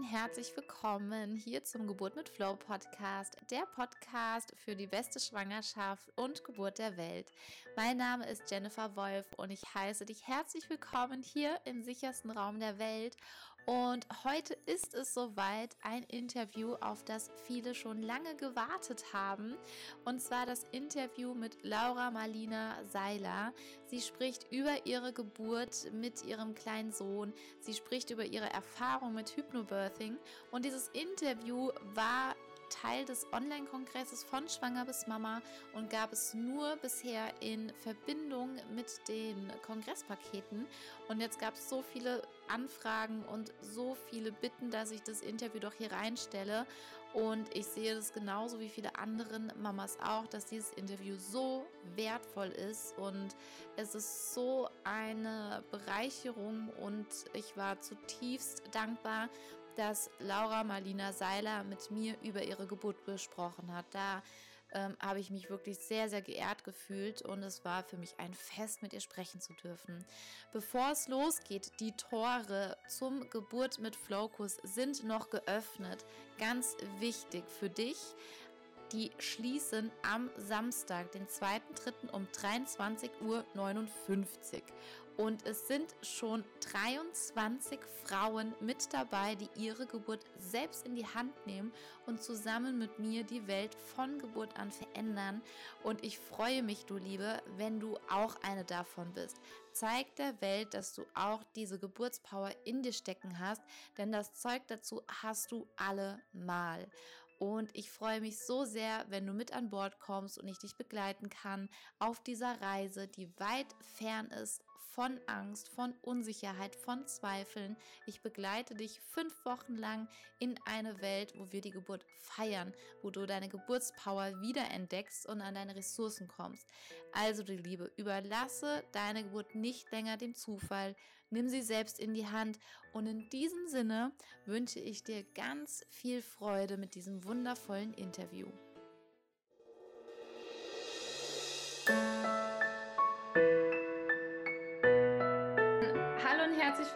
und herzlich willkommen hier zum Geburt mit Flow Podcast, der Podcast für die beste Schwangerschaft und Geburt der Welt. Mein Name ist Jennifer Wolf und ich heiße dich herzlich willkommen hier im sichersten Raum der Welt und heute ist es soweit ein Interview, auf das viele schon lange gewartet haben. Und zwar das Interview mit Laura Marlina Seiler. Sie spricht über ihre Geburt mit ihrem kleinen Sohn. Sie spricht über ihre Erfahrung mit Hypnobirthing. Und dieses Interview war Teil des Online-Kongresses von Schwanger bis Mama und gab es nur bisher in Verbindung mit den Kongresspaketen. Und jetzt gab es so viele Anfragen und so viele Bitten, dass ich das Interview doch hier reinstelle. Und ich sehe das genauso wie viele anderen Mamas auch, dass dieses Interview so wertvoll ist und es ist so eine Bereicherung und ich war zutiefst dankbar, dass Laura Marlina Seiler mit mir über ihre Geburt gesprochen hat. Da ähm, habe ich mich wirklich sehr, sehr geehrt gefühlt und es war für mich ein Fest, mit ihr sprechen zu dürfen. Bevor es losgeht, die Tore zum Geburt mit Flowkurs sind noch geöffnet. Ganz wichtig für dich. Die schließen am Samstag, den 2.3. um 23.59 Uhr. Und es sind schon 23 Frauen mit dabei, die ihre Geburt selbst in die Hand nehmen und zusammen mit mir die Welt von Geburt an verändern. Und ich freue mich, du Liebe, wenn du auch eine davon bist. Zeig der Welt, dass du auch diese Geburtspower in dir stecken hast, denn das Zeug dazu hast du alle mal. Und ich freue mich so sehr, wenn du mit an Bord kommst und ich dich begleiten kann auf dieser Reise, die weit fern ist von Angst, von Unsicherheit, von Zweifeln. Ich begleite dich fünf Wochen lang in eine Welt, wo wir die Geburt feiern, wo du deine Geburtspower wiederentdeckst und an deine Ressourcen kommst. Also, die Liebe, überlasse deine Geburt nicht länger dem Zufall. Nimm sie selbst in die Hand und in diesem Sinne wünsche ich dir ganz viel Freude mit diesem wundervollen Interview.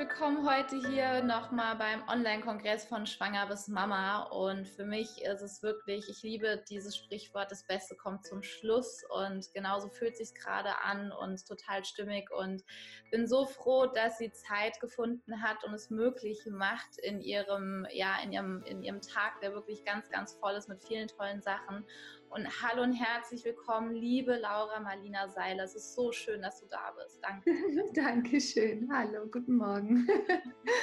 Willkommen heute hier nochmal beim Online-Kongress von Schwanger bis Mama. Und für mich ist es wirklich, ich liebe dieses Sprichwort, das Beste kommt zum Schluss. Und genauso fühlt sich gerade an und total stimmig. Und bin so froh, dass sie Zeit gefunden hat und es möglich macht in ihrem, ja, in ihrem, in ihrem Tag, der wirklich ganz, ganz voll ist mit vielen tollen Sachen. Und hallo und herzlich willkommen, liebe Laura Marlina Seiler. Es ist so schön, dass du da bist. Danke. Dankeschön. Hallo, guten Morgen.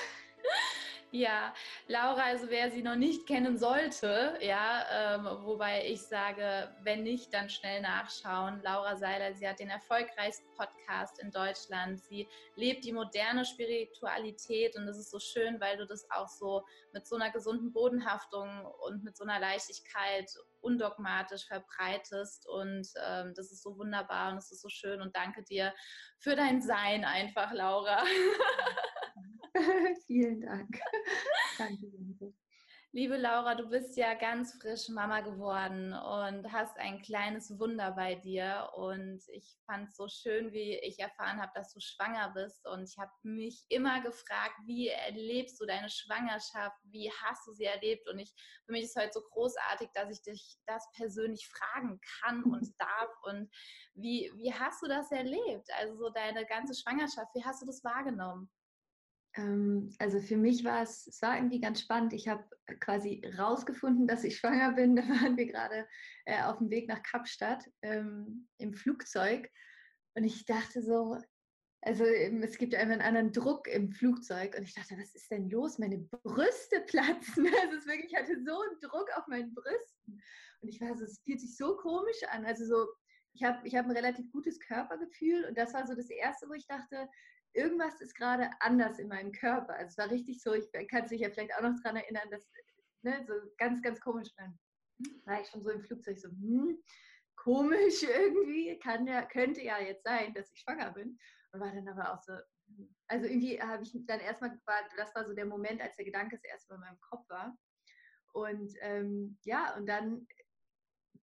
Ja, Laura, also wer sie noch nicht kennen sollte, ja, ähm, wobei ich sage, wenn nicht, dann schnell nachschauen. Laura Seiler, sie hat den erfolgreichsten Podcast in Deutschland. Sie lebt die moderne Spiritualität und das ist so schön, weil du das auch so mit so einer gesunden Bodenhaftung und mit so einer Leichtigkeit undogmatisch verbreitest und ähm, das ist so wunderbar und es ist so schön und danke dir für dein Sein einfach, Laura. Vielen Dank. Danke. Liebe Laura, du bist ja ganz frisch Mama geworden und hast ein kleines Wunder bei dir. Und ich fand es so schön, wie ich erfahren habe, dass du schwanger bist. Und ich habe mich immer gefragt, wie erlebst du deine Schwangerschaft? Wie hast du sie erlebt? Und ich, für mich ist es heute so großartig, dass ich dich das persönlich fragen kann und darf. Und wie, wie hast du das erlebt? Also so deine ganze Schwangerschaft, wie hast du das wahrgenommen? Ähm, also für mich war es, es war irgendwie ganz spannend. Ich habe quasi rausgefunden, dass ich schwanger bin. Da waren wir gerade äh, auf dem Weg nach Kapstadt ähm, im Flugzeug. Und ich dachte so, also ähm, es gibt einfach einen anderen Druck im Flugzeug. Und ich dachte, was ist denn los? Meine Brüste platzen. Also es wirklich, ich hatte so einen Druck auf meinen Brüsten. Und ich war so, es fühlt sich so komisch an. Also so, ich habe ich hab ein relativ gutes Körpergefühl. Und das war so das Erste, wo ich dachte, irgendwas ist gerade anders in meinem Körper. Also es war richtig so, ich kann sich ja vielleicht auch noch daran erinnern, dass ne, so ganz, ganz komisch dann war ich schon so im Flugzeug so, hm, komisch irgendwie, kann ja, könnte ja jetzt sein, dass ich schwanger bin. Und war dann aber auch so, hm. also irgendwie habe ich dann erstmal, das war so der Moment, als der Gedanke das erste Mal in meinem Kopf war. Und ähm, ja, und dann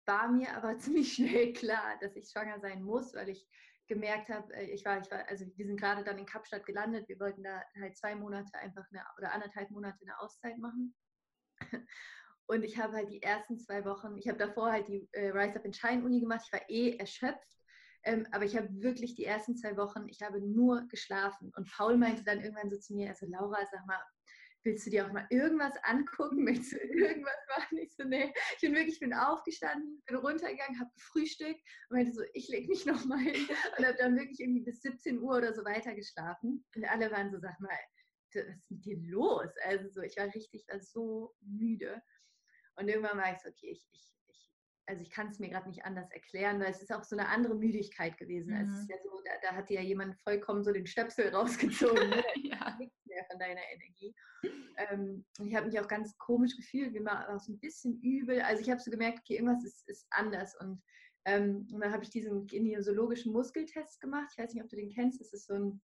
war mir aber ziemlich schnell klar, dass ich schwanger sein muss, weil ich gemerkt habe, äh, ich war, ich war, also wir sind gerade dann in Kapstadt gelandet. Wir wollten da halt zwei Monate einfach eine oder anderthalb Monate eine Auszeit machen. Und ich habe halt die ersten zwei Wochen, ich habe davor halt die äh, Rise Up in Shine Uni gemacht. Ich war eh erschöpft, ähm, aber ich habe wirklich die ersten zwei Wochen, ich habe nur geschlafen. Und Paul meinte dann irgendwann so zu mir, also Laura, sag mal, willst du dir auch mal irgendwas angucken? Möchtest du irgendwas machen? Ich so, nee. Ich bin wirklich, ich bin aufgestanden, bin runtergegangen, habe gefrühstückt und meinte so, ich lege mich noch mal hin und habe dann wirklich irgendwie bis 17 Uhr oder so weiter geschlafen. Und alle waren so, sag mal, was ist mit dir los? Also so, ich war richtig, war so müde. Und irgendwann war ich so, okay, ich, ich, ich also ich kann es mir gerade nicht anders erklären, weil es ist auch so eine andere Müdigkeit gewesen. Mhm. Es ist ja so, da, da hat ja jemand vollkommen so den Stöpsel rausgezogen. Ne? ja. Mehr von deiner Energie. Ähm, ich habe mich auch ganz komisch gefühlt, mir war auch so ein bisschen übel. Also ich habe so gemerkt, okay, irgendwas ist, ist anders. Und, ähm, und dann habe ich diesen kinesiologischen Muskeltest gemacht. Ich weiß nicht, ob du den kennst. Das ist so ein,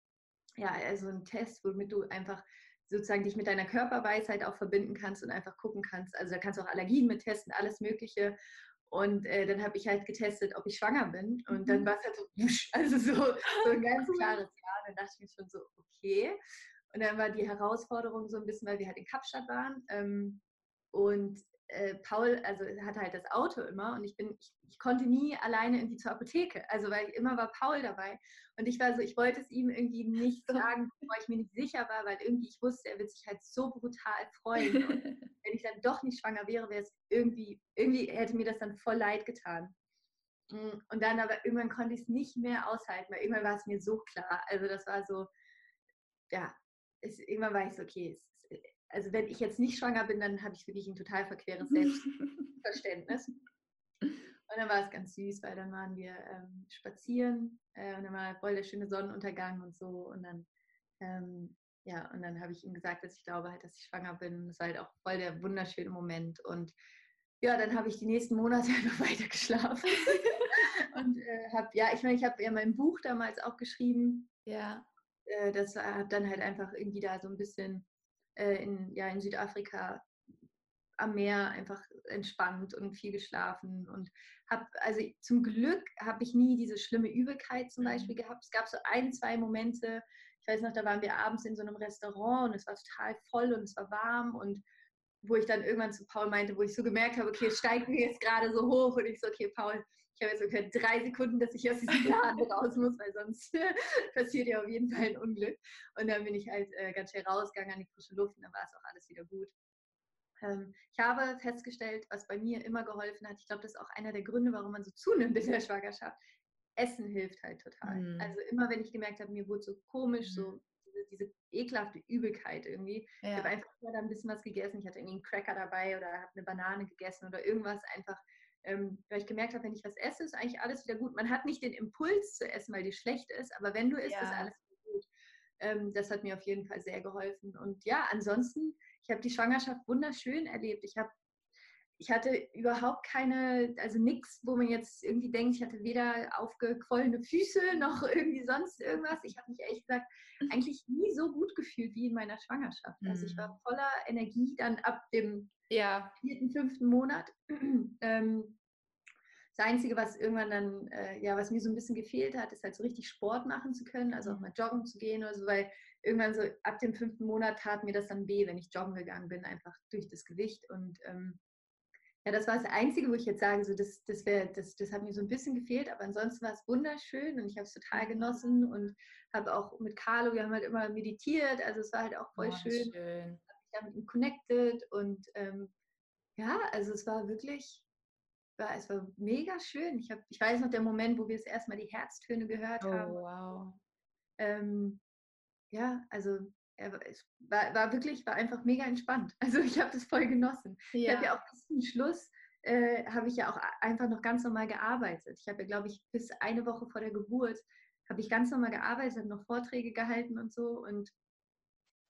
ja, also ein Test, womit du einfach sozusagen dich mit deiner Körperweisheit auch verbinden kannst und einfach gucken kannst. Also da kannst du auch Allergien mit testen, alles Mögliche. Und äh, dann habe ich halt getestet, ob ich schwanger bin. Und dann mhm. war es halt so, also so, so ein ganz klares Ja. Dann dachte ich mir schon so, okay. Und dann war die Herausforderung so ein bisschen, weil wir halt in Kapstadt waren. Ähm, und äh, Paul, also hatte halt das Auto immer und ich bin, ich, ich, konnte nie alleine irgendwie zur Apotheke. Also weil immer war Paul dabei. Und ich war so, ich wollte es ihm irgendwie nicht sagen, bevor ich mir nicht sicher war, weil irgendwie ich wusste, er wird sich halt so brutal freuen. Und wenn ich dann doch nicht schwanger wäre, wäre es irgendwie, irgendwie hätte mir das dann voll leid getan. Mm, und dann aber irgendwann konnte ich es nicht mehr aushalten, weil irgendwann war es mir so klar. Also das war so, ja, es, irgendwann war ich so, okay, es, also wenn ich jetzt nicht schwanger bin, dann habe ich wirklich ein total verqueres Selbstverständnis. Und dann war es ganz süß, weil dann waren wir ähm, spazieren äh, und dann war voll der schöne Sonnenuntergang und so. Und dann, ähm, ja, und dann habe ich ihm gesagt, dass ich glaube halt, dass ich schwanger bin. Das war halt auch voll der wunderschöne Moment. Und ja, dann habe ich die nächsten Monate einfach weiter geschlafen. und äh, habe, ja, ich meine, ich habe ja mein Buch damals auch geschrieben. Ja. Äh, das hat dann halt einfach irgendwie da so ein bisschen äh, in, ja, in Südafrika am Meer einfach entspannt und viel geschlafen und habe, also zum Glück habe ich nie diese schlimme Übelkeit zum Beispiel mhm. gehabt. Es gab so ein, zwei Momente, ich weiß noch, da waren wir abends in so einem Restaurant und es war total voll und es war warm und wo ich dann irgendwann zu Paul meinte, wo ich so gemerkt habe, okay, es steigt mir jetzt gerade so hoch und ich so, okay, Paul, ich habe jetzt ungefähr drei Sekunden, dass ich aus diesem Laden raus muss, weil sonst passiert ja auf jeden Fall ein Unglück. Und dann bin ich halt äh, ganz schnell rausgegangen an die frische Luft und dann war es auch alles wieder gut. Ähm, ich habe festgestellt, was bei mir immer geholfen hat, ich glaube, das ist auch einer der Gründe, warum man so zunimmt in der Schwangerschaft. Essen hilft halt total. Mhm. Also immer, wenn ich gemerkt habe, mir wurde so komisch, mhm. so diese, ekelhafte Übelkeit irgendwie. Ja. Ich habe einfach da ein bisschen was gegessen. Ich hatte irgendwie einen Cracker dabei oder habe eine Banane gegessen oder irgendwas einfach, ähm, weil ich gemerkt habe, wenn ich was esse, ist eigentlich alles wieder gut. Man hat nicht den Impuls zu essen, weil die schlecht ist, aber wenn du isst, ja. ist alles wieder gut. Ähm, das hat mir auf jeden Fall sehr geholfen. Und ja, ansonsten ich habe die Schwangerschaft wunderschön erlebt. Ich habe ich hatte überhaupt keine, also nichts, wo man jetzt irgendwie denkt, ich hatte weder aufgequollene Füße noch irgendwie sonst irgendwas. Ich habe mich ehrlich gesagt eigentlich nie so gut gefühlt wie in meiner Schwangerschaft. Also ich war mhm. voller Energie dann ab dem ja. vierten, fünften Monat. ähm, das Einzige, was irgendwann dann, äh, ja, was mir so ein bisschen gefehlt hat, ist halt so richtig Sport machen zu können, also auch mal joggen zu gehen oder so, weil irgendwann so ab dem fünften Monat tat mir das dann weh, wenn ich joggen gegangen bin, einfach durch das Gewicht. Und ähm, ja, das war das Einzige, wo ich jetzt sage, so, das, das, wär, das, das hat mir so ein bisschen gefehlt, aber ansonsten war es wunderschön und ich habe es total genossen und habe auch mit Carlo, wir haben halt immer meditiert, also es war halt auch voll oh, schön. schön. Habe da mit ihm connected und ähm, ja, also es war wirklich, war, es war mega schön. Ich, hab, ich weiß noch der Moment, wo wir das erstmal die Herztöne gehört oh, haben. Wow. Ähm, ja, also er war, war wirklich, war einfach mega entspannt. Also ich habe das voll genossen. Ja. Ich habe ja auch bis zum Schluss, äh, habe ich ja auch einfach noch ganz normal gearbeitet. Ich habe ja, glaube ich, bis eine Woche vor der Geburt, habe ich ganz normal gearbeitet, noch Vorträge gehalten und so. Und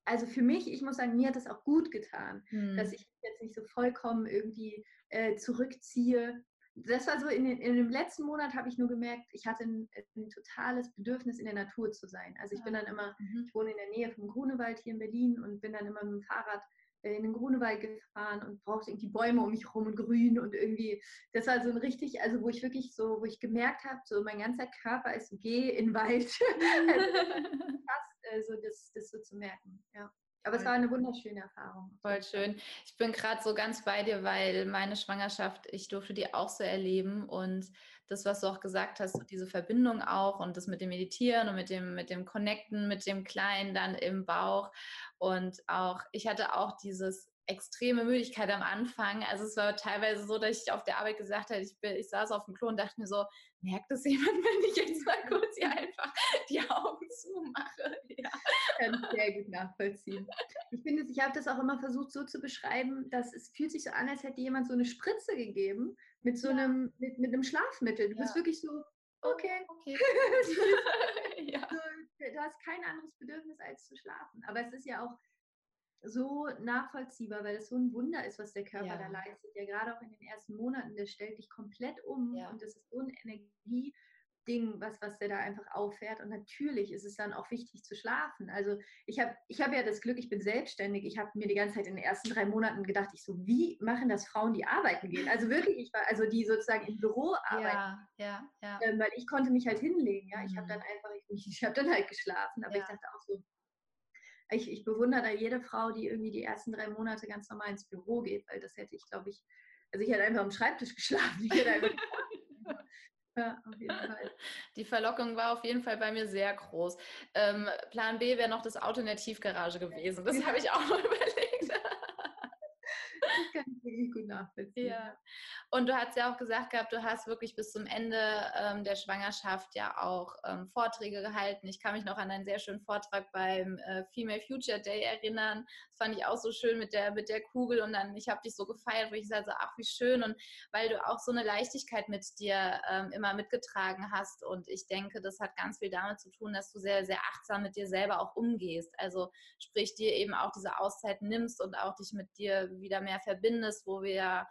also für mich, ich muss sagen, mir hat das auch gut getan, hm. dass ich jetzt nicht so vollkommen irgendwie äh, zurückziehe das war so, in, in dem letzten Monat habe ich nur gemerkt, ich hatte ein, ein, totales Bedürfnis, in der Natur zu sein. Also ich bin dann immer, mhm. ich wohne in der Nähe vom Grunewald hier in Berlin und bin dann immer mit dem Fahrrad in den Grunewald gefahren und brauchte irgendwie Bäume um mich herum und grün und irgendwie, das war so ein richtig, also wo ich wirklich so, wo ich gemerkt habe, so mein ganzer Körper ist, geh in den Wald. also, krass, also das, das so zu merken, ja. Aber es war eine wunderschöne Erfahrung. Voll schön. Ich bin gerade so ganz bei dir, weil meine Schwangerschaft, ich durfte die auch so erleben und das, was du auch gesagt hast, diese Verbindung auch und das mit dem Meditieren und mit dem, mit dem Connecten, mit dem Kleinen dann im Bauch und auch, ich hatte auch dieses extreme Müdigkeit am Anfang. Also es war teilweise so, dass ich auf der Arbeit gesagt habe, ich, bin, ich saß auf dem Klo und dachte mir so, merkt das jemand, wenn ich jetzt mal kurz hier einfach die Augen zumache? Ja. Kann ich sehr gut nachvollziehen. Ich finde, ich habe das auch immer versucht so zu beschreiben, dass es fühlt sich so an, als hätte jemand so eine Spritze gegeben mit so ja. einem, mit, mit einem Schlafmittel. Du ja. bist wirklich so, okay. okay. ja. so, du hast kein anderes Bedürfnis als zu schlafen. Aber es ist ja auch so nachvollziehbar, weil es so ein Wunder ist, was der Körper ja. da leistet. Ja, gerade auch in den ersten Monaten, der stellt dich komplett um ja. und das ist so ein Energieding, was, was der da einfach auffährt. Und natürlich ist es dann auch wichtig zu schlafen. Also ich habe ich hab ja das Glück, ich bin selbstständig. Ich habe mir die ganze Zeit in den ersten drei Monaten gedacht, ich so, wie machen das Frauen, die arbeiten gehen? Also wirklich, ich war, also die sozusagen im Büro arbeiten. Ja, ja, ja. Ähm, weil ich konnte mich halt hinlegen. Ja? Ich mhm. habe dann einfach, ich, ich habe dann halt geschlafen. Aber ich dachte auch so, ich, ich bewundere da jede Frau, die irgendwie die ersten drei Monate ganz normal ins Büro geht, weil das hätte ich, glaube ich, also ich hätte einfach am Schreibtisch geschlafen. Ja, auf jeden Fall. Die Verlockung war auf jeden Fall bei mir sehr groß. Ähm, Plan B wäre noch das Auto in der Tiefgarage gewesen. Das habe ich auch noch überlegt. Das kann ich wirklich gut nachvollziehen. Ja. Und du hast ja auch gesagt gehabt, du hast wirklich bis zum Ende ähm, der Schwangerschaft ja auch ähm, Vorträge gehalten. Ich kann mich noch an einen sehr schönen Vortrag beim äh, Female Future Day erinnern. Das fand ich auch so schön mit der, mit der Kugel und dann, ich habe dich so gefeiert, wo ich sage, ach, wie schön und weil du auch so eine Leichtigkeit mit dir ähm, immer mitgetragen hast und ich denke, das hat ganz viel damit zu tun, dass du sehr, sehr achtsam mit dir selber auch umgehst. Also sprich, dir eben auch diese Auszeit nimmst und auch dich mit dir wieder mehr verbindest, wo wir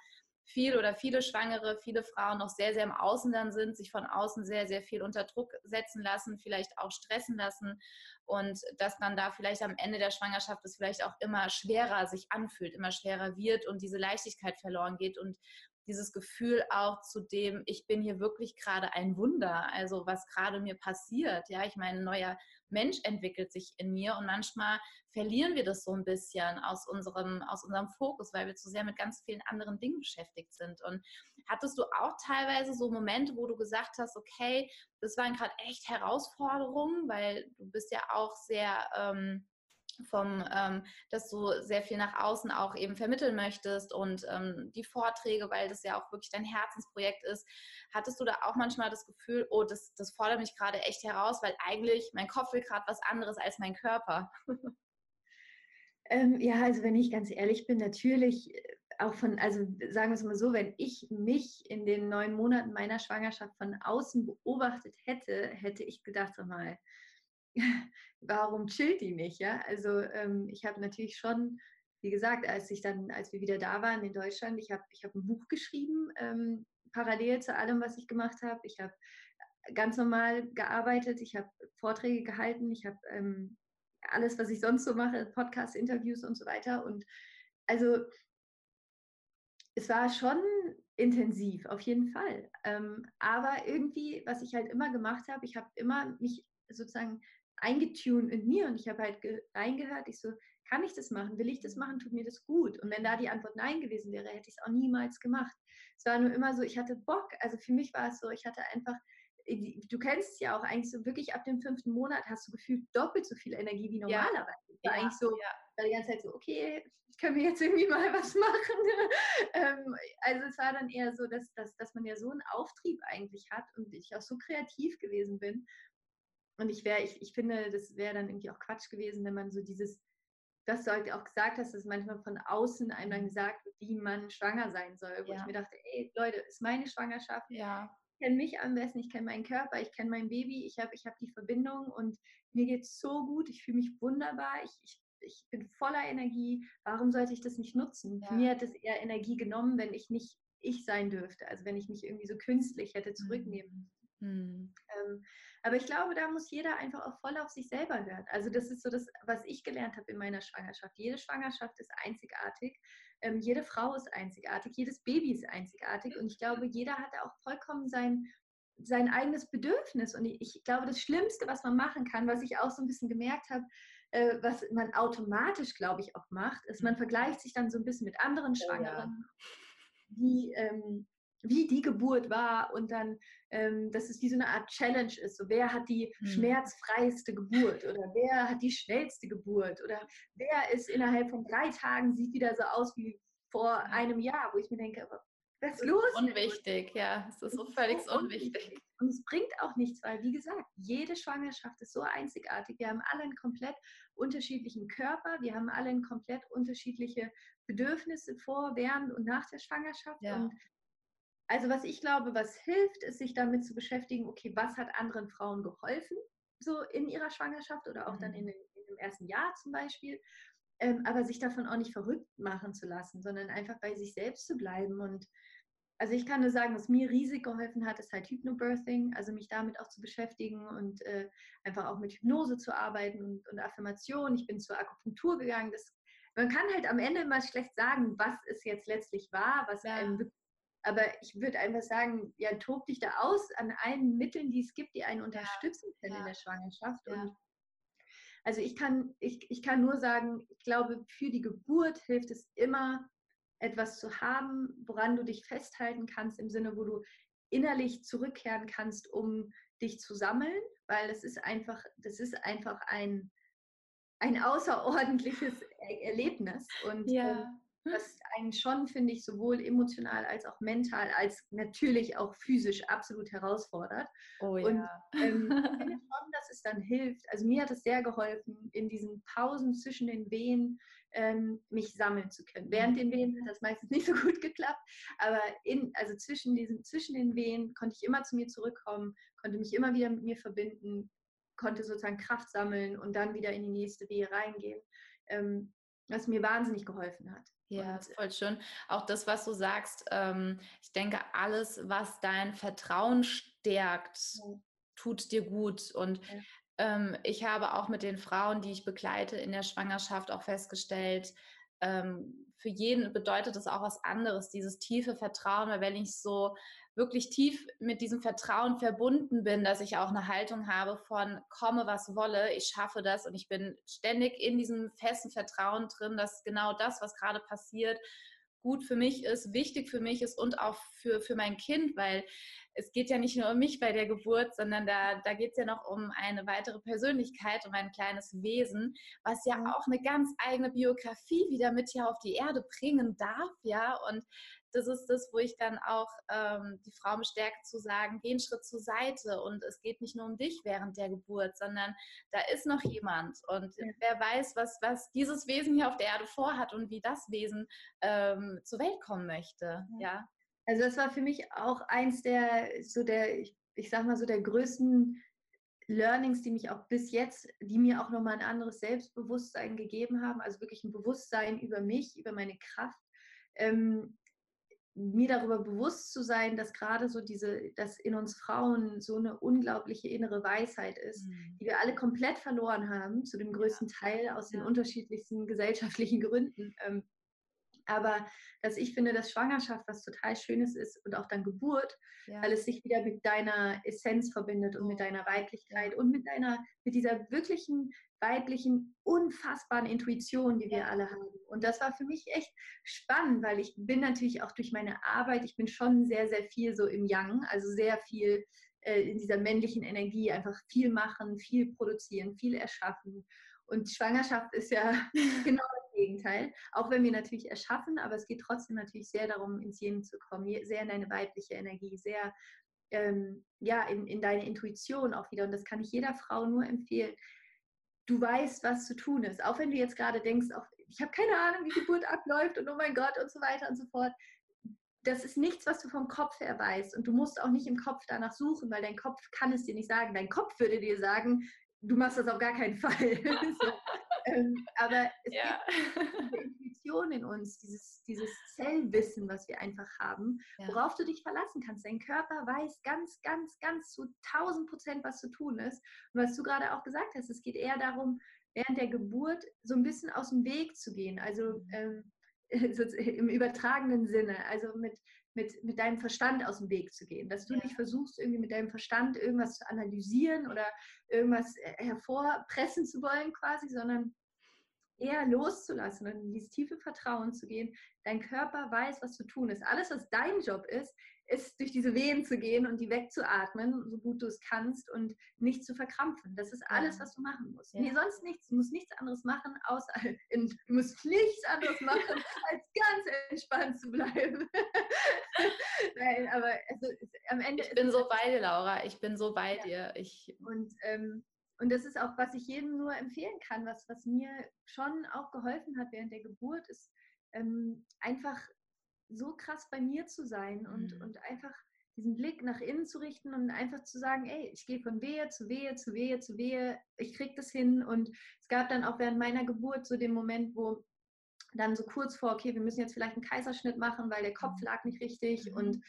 viel oder viele Schwangere, viele Frauen noch sehr, sehr im Außen dann sind, sich von außen sehr, sehr viel unter Druck setzen lassen, vielleicht auch stressen lassen und dass dann da vielleicht am Ende der Schwangerschaft es vielleicht auch immer schwerer sich anfühlt, immer schwerer wird und diese Leichtigkeit verloren geht und dieses Gefühl auch zu dem, ich bin hier wirklich gerade ein Wunder, also was gerade mir passiert. Ja, ich meine, ein neuer Mensch entwickelt sich in mir und manchmal verlieren wir das so ein bisschen aus unserem, aus unserem Fokus, weil wir zu sehr mit ganz vielen anderen Dingen beschäftigt sind. Und hattest du auch teilweise so Momente, wo du gesagt hast, okay, das waren gerade echt Herausforderungen, weil du bist ja auch sehr... Ähm, vom, ähm, dass du sehr viel nach außen auch eben vermitteln möchtest und ähm, die Vorträge, weil das ja auch wirklich dein Herzensprojekt ist. Hattest du da auch manchmal das Gefühl, oh, das, das fordert mich gerade echt heraus, weil eigentlich mein Kopf will gerade was anderes als mein Körper? ähm, ja, also wenn ich ganz ehrlich bin, natürlich äh, auch von, also sagen wir es mal so, wenn ich mich in den neun Monaten meiner Schwangerschaft von außen beobachtet hätte, hätte ich gedacht, sag mal, warum chillt die nicht? Ja, also ähm, ich habe natürlich schon, wie gesagt, als ich dann, als wir wieder da waren in Deutschland, ich habe ich hab ein Buch geschrieben, ähm, parallel zu allem, was ich gemacht habe. Ich habe ganz normal gearbeitet, ich habe Vorträge gehalten, ich habe ähm, alles, was ich sonst so mache, Podcasts, Interviews und so weiter. Und also es war schon intensiv, auf jeden Fall. Ähm, aber irgendwie, was ich halt immer gemacht habe, ich habe immer mich sozusagen eingetunt in mir und ich habe halt reingehört, ich so, kann ich das machen? Will ich das machen? Tut mir das gut? Und wenn da die Antwort nein gewesen wäre, hätte ich es auch niemals gemacht. Es war nur immer so, ich hatte Bock. Also für mich war es so, ich hatte einfach, äh, du kennst es ja auch eigentlich so wirklich ab dem fünften Monat hast du gefühlt doppelt so viel Energie wie normalerweise. Ja. War ja, eigentlich so, ja. die ganze Zeit so, okay, können wir jetzt irgendwie mal was machen? ähm, also es war dann eher so, dass, dass, dass man ja so einen Auftrieb eigentlich hat und ich auch so kreativ gewesen bin und ich wäre, ich, ich finde, das wäre dann irgendwie auch Quatsch gewesen, wenn man so dieses, das du halt auch gesagt hast, dass manchmal von außen einem dann mhm. gesagt wird, wie man schwanger sein soll. Wo ja. ich mir dachte, ey, Leute, ist meine Schwangerschaft. Ja. Ich kenne mich am besten, ich kenne meinen Körper, ich kenne mein Baby, ich habe ich hab die Verbindung und mir geht es so gut, ich fühle mich wunderbar, ich, ich, ich bin voller Energie. Warum sollte ich das nicht nutzen? Ja. Mir hat es eher Energie genommen, wenn ich nicht ich sein dürfte. Also wenn ich mich irgendwie so künstlich hätte zurücknehmen. Mhm. Ähm, aber ich glaube, da muss jeder einfach auch voll auf sich selber hören. Also das ist so das, was ich gelernt habe in meiner Schwangerschaft. Jede Schwangerschaft ist einzigartig. Ähm, jede Frau ist einzigartig. Jedes Baby ist einzigartig. Und ich glaube, jeder hat auch vollkommen sein, sein eigenes Bedürfnis. Und ich, glaube, das Schlimmste, was man machen kann, was ich auch so ein bisschen gemerkt habe, äh, was man automatisch, glaube ich, auch macht, ist, man mhm. vergleicht sich dann so ein bisschen mit anderen Schwangeren, oh, ja. die ähm, wie die Geburt war und dann, ähm, dass es wie so eine Art Challenge ist. So, wer hat die mhm. schmerzfreiste Geburt oder wer hat die schnellste Geburt oder wer ist innerhalb von drei Tagen sieht wieder so aus wie vor einem Jahr, wo ich mir denke, was ist los? Unwichtig, ja, es ist so völlig so unwichtig. Und es bringt auch nichts, weil, wie gesagt, jede Schwangerschaft ist so einzigartig. Wir haben alle einen komplett unterschiedlichen Körper, wir haben alle komplett unterschiedliche Bedürfnisse vor, während und nach der Schwangerschaft. Ja. Und also was ich glaube, was hilft, ist sich damit zu beschäftigen, okay, was hat anderen Frauen geholfen, so in ihrer Schwangerschaft oder auch dann in, mhm. den, in dem ersten Jahr zum Beispiel. Ähm, aber sich davon auch nicht verrückt machen zu lassen, sondern einfach bei sich selbst zu bleiben. Und also ich kann nur sagen, was mir riesig geholfen hat, ist halt Hypnobirthing, also mich damit auch zu beschäftigen und äh, einfach auch mit Hypnose zu arbeiten und, und Affirmation. Ich bin zur Akupunktur gegangen. Das, man kann halt am Ende immer schlecht sagen, was es jetzt letztlich war, was ja. einem wirklich aber ich würde einfach sagen, ja, tob dich da aus an allen Mitteln, die es gibt, die einen unterstützen können ja. in der Schwangerschaft. Ja. Und also ich kann, ich, ich kann nur sagen, ich glaube, für die Geburt hilft es immer, etwas zu haben, woran du dich festhalten kannst, im Sinne, wo du innerlich zurückkehren kannst, um dich zu sammeln, weil das ist einfach, das ist einfach ein, ein außerordentliches Erlebnis. Und ja. ähm, was einen schon, finde ich, sowohl emotional als auch mental, als natürlich auch physisch absolut herausfordert. Oh ja. Und ähm, ich finde schon, dass es dann hilft. Also mir hat es sehr geholfen, in diesen Pausen zwischen den Wehen ähm, mich sammeln zu können. Während den Wehen hat das meistens nicht so gut geklappt, aber in, also zwischen, diesen, zwischen den Wehen konnte ich immer zu mir zurückkommen, konnte mich immer wieder mit mir verbinden, konnte sozusagen Kraft sammeln und dann wieder in die nächste Wehe reingehen. Ähm, was mir wahnsinnig geholfen hat. Ja, und, voll schön. Auch das, was du sagst, ähm, ich denke, alles, was dein Vertrauen stärkt, tut dir gut. Und ähm, ich habe auch mit den Frauen, die ich begleite in der Schwangerschaft, auch festgestellt, ähm, für jeden bedeutet es auch was anderes, dieses tiefe Vertrauen, weil wenn ich so wirklich tief mit diesem Vertrauen verbunden bin, dass ich auch eine Haltung habe von komme, was wolle, ich schaffe das und ich bin ständig in diesem festen Vertrauen drin, dass genau das, was gerade passiert, gut für mich ist, wichtig für mich ist und auch für, für mein Kind, weil es geht ja nicht nur um mich bei der Geburt, sondern da, da geht es ja noch um eine weitere Persönlichkeit, um ein kleines Wesen, was ja auch eine ganz eigene Biografie wieder mit hier auf die Erde bringen darf, ja. Und das ist das, wo ich dann auch ähm, die Frau bestärke zu sagen, geh einen Schritt zur Seite und es geht nicht nur um dich während der Geburt, sondern da ist noch jemand und ja. wer weiß, was, was dieses Wesen hier auf der Erde vorhat und wie das Wesen ähm, zur Welt kommen möchte, ja. ja. Also das war für mich auch eins der, so der, ich, ich sag mal so der größten Learnings, die mich auch bis jetzt, die mir auch nochmal ein anderes Selbstbewusstsein gegeben haben, also wirklich ein Bewusstsein über mich, über meine Kraft. Ähm, mir darüber bewusst zu sein, dass gerade so diese, dass in uns Frauen so eine unglaubliche innere Weisheit ist, mhm. die wir alle komplett verloren haben, zu dem größten ja. Teil aus ja. den unterschiedlichsten gesellschaftlichen Gründen. Ähm, aber dass ich finde, dass Schwangerschaft was total Schönes ist und auch dann Geburt, ja. weil es sich wieder mit deiner Essenz verbindet und mit deiner Weiblichkeit und mit deiner, mit dieser wirklichen weiblichen, unfassbaren Intuition, die wir alle haben. Und das war für mich echt spannend, weil ich bin natürlich auch durch meine Arbeit, ich bin schon sehr, sehr viel so im Yang, also sehr viel äh, in dieser männlichen Energie, einfach viel machen, viel produzieren, viel erschaffen. Und Schwangerschaft ist ja genau Gegenteil. Auch wenn wir natürlich erschaffen, aber es geht trotzdem natürlich sehr darum, ins Yin zu kommen, sehr in deine weibliche Energie, sehr ähm, ja, in, in deine Intuition auch wieder. Und das kann ich jeder Frau nur empfehlen. Du weißt, was zu tun ist. Auch wenn du jetzt gerade denkst, auch, ich habe keine Ahnung, wie Geburt abläuft und oh mein Gott und so weiter und so fort. Das ist nichts, was du vom Kopf her weißt. Und du musst auch nicht im Kopf danach suchen, weil dein Kopf kann es dir nicht sagen. Dein Kopf würde dir sagen, du machst das auf gar keinen Fall. so. ähm, aber es ja. gibt Intuition in uns, dieses, dieses Zellwissen, was wir einfach haben, ja. worauf du dich verlassen kannst. Dein Körper weiß ganz, ganz, ganz zu 1000 Prozent, was zu tun ist. Und was du gerade auch gesagt hast, es geht eher darum, während der Geburt so ein bisschen aus dem Weg zu gehen. Also mhm. ähm, im übertragenen Sinne, also mit, mit, mit deinem Verstand aus dem Weg zu gehen. Dass du ja. nicht versuchst, irgendwie mit deinem Verstand irgendwas zu analysieren oder irgendwas äh, hervorpressen zu wollen quasi, sondern eher loszulassen und in dieses tiefe Vertrauen zu gehen. Dein Körper weiß, was zu tun ist. Alles, was dein Job ist, ist durch diese Wehen zu gehen und die wegzuatmen, so gut du es kannst und nicht zu verkrampfen. Das ist alles, was du machen musst. Ja. Nee, sonst nichts. Du musst nichts anderes machen, außer in, du musst nichts anderes machen, als ganz entspannt zu bleiben. Nein, aber also, am Ende. Ich bin so bei dir, Laura. Ich bin so bei ja. dir. Ich und ähm, und das ist auch, was ich jedem nur empfehlen kann, was, was mir schon auch geholfen hat während der Geburt, ist ähm, einfach so krass bei mir zu sein und, mhm. und einfach diesen Blick nach innen zu richten und einfach zu sagen, ey, ich gehe von Wehe zu Wehe zu Wehe zu Wehe, ich kriege das hin. Und es gab dann auch während meiner Geburt so den Moment, wo dann so kurz vor, okay, wir müssen jetzt vielleicht einen Kaiserschnitt machen, weil der Kopf mhm. lag nicht richtig mhm. und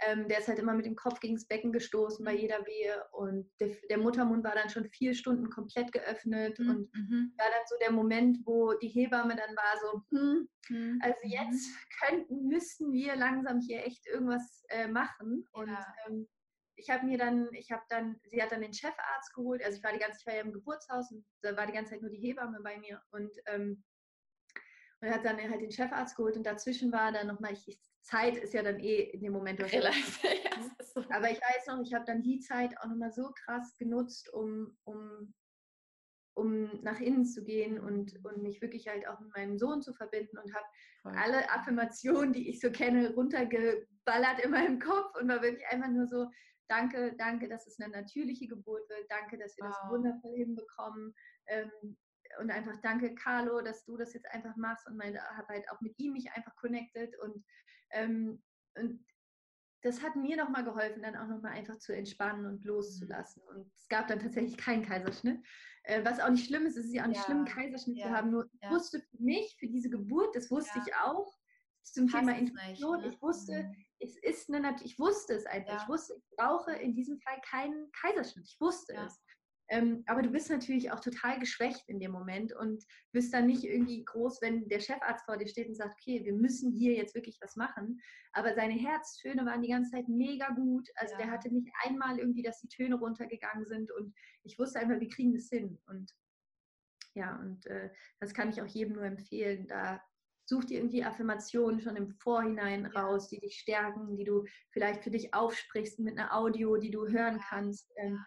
ähm, der ist halt immer mit dem Kopf gegen das Becken gestoßen bei mhm. jeder Wehe und der, der Muttermund war dann schon vier Stunden komplett geöffnet mhm. und war dann so der Moment, wo die Hebamme dann war so, hm, mhm. also jetzt könnten, müssten wir langsam hier echt irgendwas äh, machen und ja. ähm, ich habe mir dann, ich habe dann, sie hat dann den Chefarzt geholt, also ich war die ganze Zeit im Geburtshaus und da war die ganze Zeit nur die Hebamme bei mir und ähm, und hat dann halt den Chefarzt geholt und dazwischen war dann nochmal, ich, Zeit ist ja dann eh in dem Moment. Relativ, ja, so. Aber ich weiß noch, ich habe dann die Zeit auch nochmal so krass genutzt, um, um, um nach innen zu gehen und, und mich wirklich halt auch mit meinem Sohn zu verbinden und habe alle Affirmationen, die ich so kenne, runtergeballert in meinem Kopf und war wirklich einfach nur so, danke, danke, dass es eine natürliche Geburt wird, danke, dass wir wow. das wundervoll hinbekommen. Ähm, und einfach danke, Carlo, dass du das jetzt einfach machst und meine halt auch mit ihm mich einfach connected und, ähm, und das hat mir nochmal geholfen, dann auch nochmal einfach zu entspannen und loszulassen. Mhm. Und es gab dann tatsächlich keinen Kaiserschnitt, äh, was auch nicht schlimm ist. Es ist ja auch nicht ja. schlimm, einen Kaiserschnitt ja. zu haben. Nur ja. ich wusste für mich, für diese Geburt, das wusste ich auch, zum Passt Thema Intuition, ne? ich wusste, mhm. es ist eine, ich wusste es einfach. Ich wusste, ich brauche in diesem Fall keinen Kaiserschnitt. Ich wusste es. Ähm, aber du bist natürlich auch total geschwächt in dem Moment und bist dann nicht irgendwie groß, wenn der Chefarzt vor dir steht und sagt, okay, wir müssen hier jetzt wirklich was machen. Aber seine Herztöne waren die ganze Zeit mega gut. Also ja. der hatte nicht einmal irgendwie, dass die Töne runtergegangen sind und ich wusste einfach, wir kriegen das hin. Und ja, und äh, das kann ich auch jedem nur empfehlen. Da such dir irgendwie Affirmationen schon im Vorhinein raus, die dich stärken, die du vielleicht für dich aufsprichst mit einer Audio, die du hören kannst. Ähm,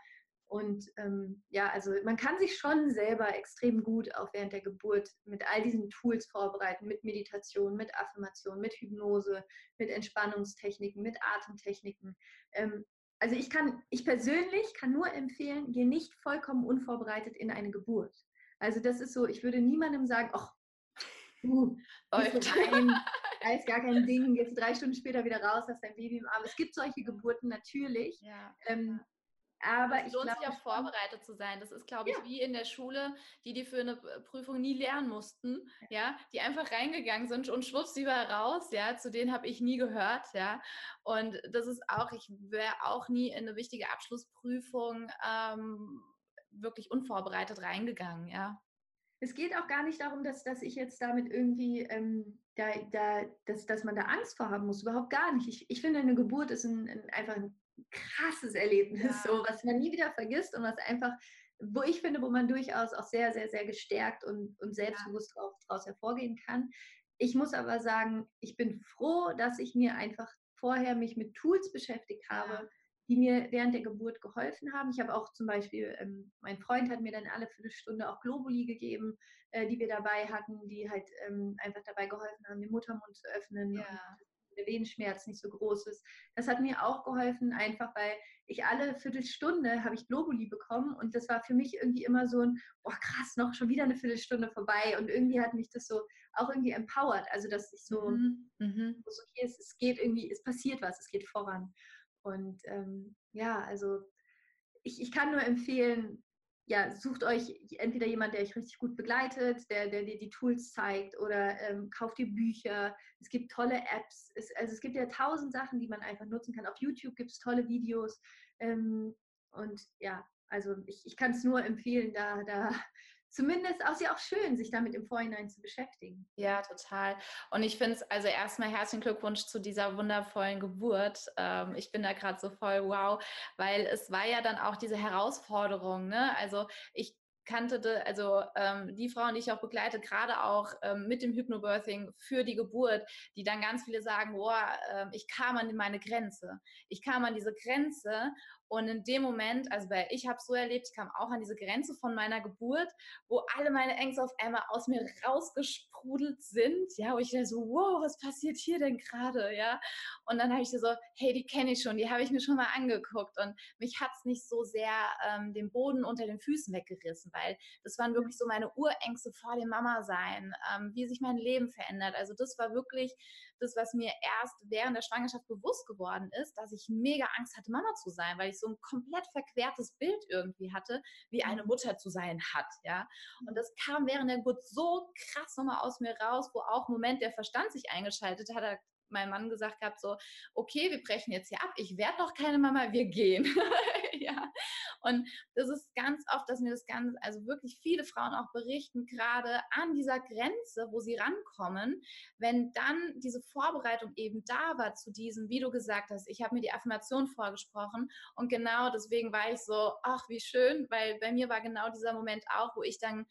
und ähm, ja, also man kann sich schon selber extrem gut auch während der Geburt mit all diesen Tools vorbereiten, mit Meditation, mit Affirmation, mit Hypnose, mit Entspannungstechniken, mit Atemtechniken. Ähm, also ich kann, ich persönlich kann nur empfehlen, geh nicht vollkommen unvorbereitet in eine Geburt. Also das ist so, ich würde niemandem sagen, ach, uh, rein, da ist gar kein Ding, jetzt drei Stunden später wieder raus, hast dein Baby im Arm. Es gibt solche Geburten natürlich. Ja. Ähm, aber es lohnt sich auch vorbereitet zu sein. Das ist, glaube ich, ja. wie in der Schule, die die für eine Prüfung nie lernen mussten, ja, die einfach reingegangen sind und schwupps, die war raus, ja, zu denen habe ich nie gehört, ja. Und das ist auch, ich wäre auch nie in eine wichtige Abschlussprüfung ähm, wirklich unvorbereitet reingegangen, ja. Es geht auch gar nicht darum, dass, dass ich jetzt damit irgendwie, ähm, da, da, dass, dass man da Angst vor haben muss. Überhaupt gar nicht. Ich, ich finde, eine Geburt ist ein, ein, einfach ein krasses Erlebnis, ja. so, was man nie wieder vergisst und was einfach, wo ich finde, wo man durchaus auch sehr, sehr, sehr gestärkt und, und selbstbewusst ja. daraus hervorgehen kann. Ich muss aber sagen, ich bin froh, dass ich mir einfach vorher mich mit Tools beschäftigt habe, ja. die mir während der Geburt geholfen haben. Ich habe auch zum Beispiel, ähm, mein Freund hat mir dann alle Viertelstunde auch Globuli gegeben, äh, die wir dabei hatten, die halt ähm, einfach dabei geholfen haben, den Muttermund zu öffnen. Ja der Wehenschmerz nicht so groß ist. Das hat mir auch geholfen, einfach weil ich alle Viertelstunde habe ich Globuli bekommen und das war für mich irgendwie immer so ein, boah krass, noch schon wieder eine Viertelstunde vorbei und irgendwie hat mich das so auch irgendwie empowered, also dass ich so, mhm. mhm. so okay, es, es geht irgendwie, es passiert was, es geht voran und ähm, ja, also ich, ich kann nur empfehlen, ja, sucht euch entweder jemand, der euch richtig gut begleitet, der, dir die Tools zeigt oder ähm, kauft ihr Bücher. Es gibt tolle Apps. Es, also es gibt ja tausend Sachen, die man einfach nutzen kann. Auf YouTube gibt es tolle Videos. Ähm, und ja, also ich, ich kann es nur empfehlen, da, da zumindest auch ja auch schön, sich damit im Vorhinein zu beschäftigen. Ja, total. Und ich finde es also erstmal herzlichen Glückwunsch zu dieser wundervollen Geburt. Ähm, ich bin da gerade so voll wow, weil es war ja dann auch diese Herausforderung. Ne? Also ich kannte, also ähm, die Frauen, die ich auch begleite, gerade auch ähm, mit dem Hypnobirthing für die Geburt, die dann ganz viele sagen, boah, äh, ich kam an meine Grenze. Ich kam an diese Grenze und in dem Moment, also weil ich habe es so erlebt, ich kam auch an diese Grenze von meiner Geburt, wo alle meine Ängste auf einmal aus mir rausgesprudelt sind, ja, wo ich dachte so, wow, was passiert hier denn gerade, ja? Und dann habe ich so, hey, die kenne ich schon, die habe ich mir schon mal angeguckt und mich hat es nicht so sehr ähm, den Boden unter den Füßen weggerissen, weil das waren wirklich so meine Urängste vor dem Mama-Sein, ähm, wie sich mein Leben verändert. Also das war wirklich das, was mir erst während der Schwangerschaft bewusst geworden ist, dass ich mega Angst hatte, Mama zu sein, weil ich so ein komplett verquertes Bild irgendwie hatte, wie eine mhm. Mutter zu sein hat, ja. Und das kam während der Geburt so krass nochmal aus mir raus, wo auch im Moment der Verstand sich eingeschaltet hat, mein Mann gesagt gehabt, so, okay, wir brechen jetzt hier ab, ich werde noch keine Mama, wir gehen. ja. Und das ist ganz oft, dass mir das ganz, also wirklich viele Frauen auch berichten, gerade an dieser Grenze, wo sie rankommen, wenn dann diese Vorbereitung eben da war zu diesem, wie du gesagt hast, ich habe mir die Affirmation vorgesprochen und genau deswegen war ich so, ach, wie schön, weil bei mir war genau dieser Moment auch, wo ich dann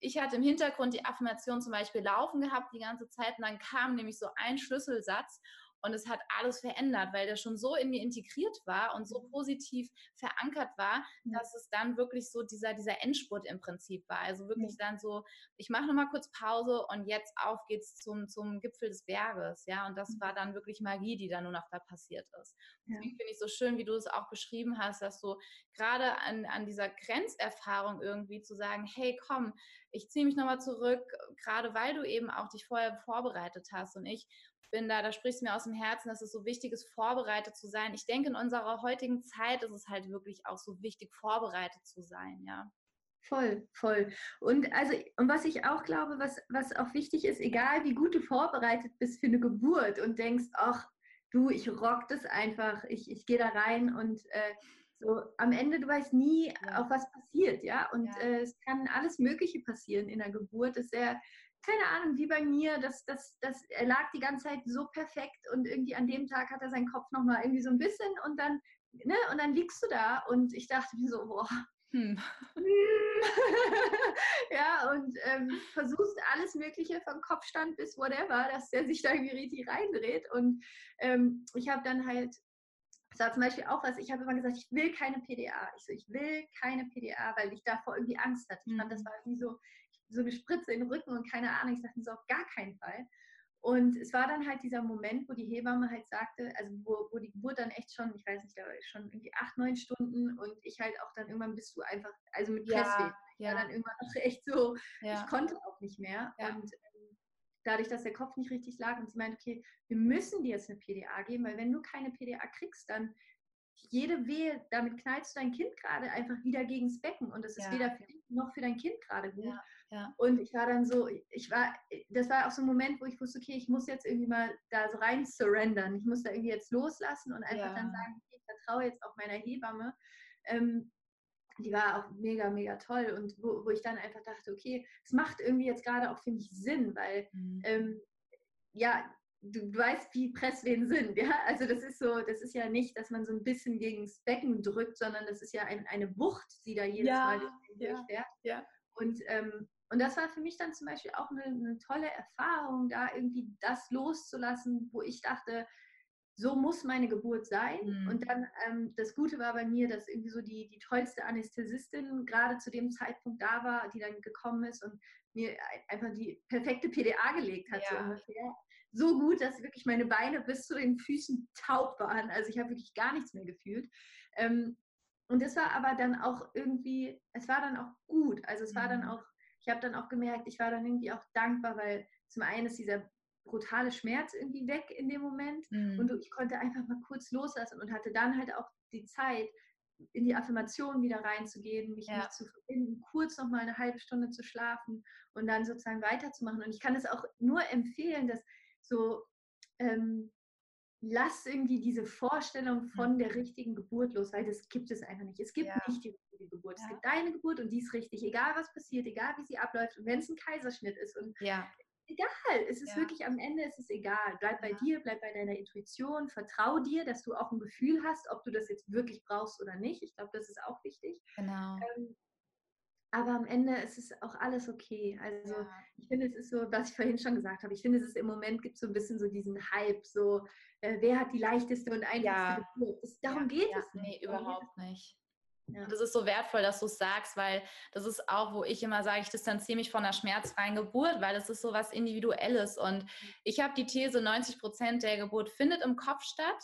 ich hatte im Hintergrund die Affirmation zum Beispiel laufen gehabt die ganze Zeit und dann kam nämlich so ein Schlüsselsatz und es hat alles verändert, weil der schon so in mir integriert war und so mhm. positiv verankert war, dass es dann wirklich so dieser, dieser Endspurt im Prinzip war. Also wirklich dann so, ich mache nochmal kurz Pause und jetzt auf geht's zum, zum Gipfel des Berges. Ja, und das mhm. war dann wirklich Magie, die dann nur noch da passiert ist. Deswegen finde ich so schön, wie du es auch beschrieben hast, dass du gerade an, an dieser Grenzerfahrung irgendwie zu sagen, hey, komm, ich ziehe mich nochmal zurück, gerade weil du eben auch dich vorher vorbereitet hast. Und ich bin da, da sprichst du mir aus dem Herzen, dass es so wichtig ist, vorbereitet zu sein. Ich denke, in unserer heutigen Zeit ist es halt wirklich auch so wichtig, vorbereitet zu sein, ja. Voll, voll. Und also, und was ich auch glaube, was, was auch wichtig ist, egal wie gut du vorbereitet bist für eine Geburt und denkst, ach, du, ich rock das einfach, ich, ich gehe da rein und äh, so am Ende, du weißt nie, ja. auf was passiert, ja. Und ja. Äh, es kann alles Mögliche passieren in der Geburt. Das ist sehr, keine Ahnung, wie bei mir, das, das, das, er lag die ganze Zeit so perfekt und irgendwie an dem Tag hat er seinen Kopf nochmal irgendwie so ein bisschen und dann, ne, und dann liegst du da und ich dachte mir so, boah, hm. ja, und ähm, versuchst alles Mögliche vom Kopfstand bis whatever, dass der sich da irgendwie richtig reindreht. Und ähm, ich habe dann halt, das war zum Beispiel auch was, ich habe immer gesagt, ich will keine PDA. Ich so, ich will keine PDA, weil ich davor irgendwie Angst hatte. Ich fand, das hm. war irgendwie so, so eine Spritze in den Rücken und keine Ahnung. Ich sagte so auf gar keinen Fall. Und es war dann halt dieser Moment, wo die Hebamme halt sagte, also wo, wo die Geburt dann echt schon, ich weiß nicht, da war schon irgendwie acht, neun Stunden und ich halt auch dann irgendwann bist du einfach, also mit Pressweh, ja, ja. dann irgendwann auch echt so, ja. ich konnte auch nicht mehr. Ja. Und ähm, dadurch, dass der Kopf nicht richtig lag und sie meinte, okay, wir müssen dir jetzt eine PDA geben, weil wenn du keine PDA kriegst, dann jede Wehe, damit knallst du dein Kind gerade einfach wieder gegens Becken und das ist weder für dich noch für dein Kind gerade gut. Ja. Und ich war dann so, ich war, das war auch so ein Moment, wo ich wusste, okay, ich muss jetzt irgendwie mal da so rein surrendern. Ich muss da irgendwie jetzt loslassen und einfach ja. dann sagen, okay, ich vertraue jetzt auch meiner Hebamme. Ähm, die war auch mega, mega toll und wo, wo ich dann einfach dachte, okay, es macht irgendwie jetzt gerade auch für mich Sinn, weil mhm. ähm, ja, du, weißt, wie Presswehen sind, ja. Also das ist so, das ist ja nicht, dass man so ein bisschen gegen das Becken drückt, sondern das ist ja ein, eine Wucht, die da jedes ja, Mal durchfährt. Ja, ja. Und ähm, und das war für mich dann zum Beispiel auch eine, eine, tolle Erfahrung, da irgendwie das loszulassen, wo ich dachte, so muss meine Geburt sein. Mhm. Und dann ähm, das Gute war bei mir, dass irgendwie so die, die tollste Anästhesistin gerade zu dem Zeitpunkt da war, die dann gekommen ist und mir einfach die perfekte PDA gelegt hat. Ja. So, so gut, dass wirklich meine Beine bis zu den Füßen taub waren. Also ich habe wirklich gar nichts mehr gefühlt. Ähm, und es war aber dann auch irgendwie, es war dann auch gut. Also es war dann mhm. auch ich habe dann auch gemerkt, ich war dann irgendwie auch dankbar, weil zum einen ist dieser brutale Schmerz irgendwie weg in dem Moment mhm. und ich konnte einfach mal kurz loslassen und hatte dann halt auch die Zeit, in die Affirmation wieder reinzugehen, mich, ja. mich zu verbinden, kurz noch mal eine halbe Stunde zu schlafen und dann sozusagen weiterzumachen. Und ich kann es auch nur empfehlen, dass so ähm, lass irgendwie diese Vorstellung von der richtigen Geburt los, weil das gibt es einfach nicht. Es gibt ja. nicht die richtige Geburt. Ja. Es gibt deine Geburt und die ist richtig, egal was passiert, egal wie sie abläuft und wenn es ein Kaiserschnitt ist und ja. egal, es ist wirklich am Ende ist es egal. Bleib bei dir, bleib bei deiner Intuition, vertrau dir, dass du auch ein Gefühl hast, ob du das jetzt wirklich brauchst oder nicht. Ich glaube, das ist auch wichtig. Genau. Ähm, aber am Ende ist es auch alles okay. Also ja. ich finde, es ist so, was ich vorhin schon gesagt habe, ich finde, es ist im Moment gibt so ein bisschen so diesen Hype, so äh, wer hat die leichteste und einfachste ja. Geburt. Das, darum ja. geht es nicht. Nee, überhaupt nicht. Ja. Das ist so wertvoll, dass du es sagst, weil das ist auch, wo ich immer sage, ich distanziere mich von einer schmerzfreien Geburt, weil das ist so was Individuelles. Und ich habe die These, 90 Prozent der Geburt findet im Kopf statt.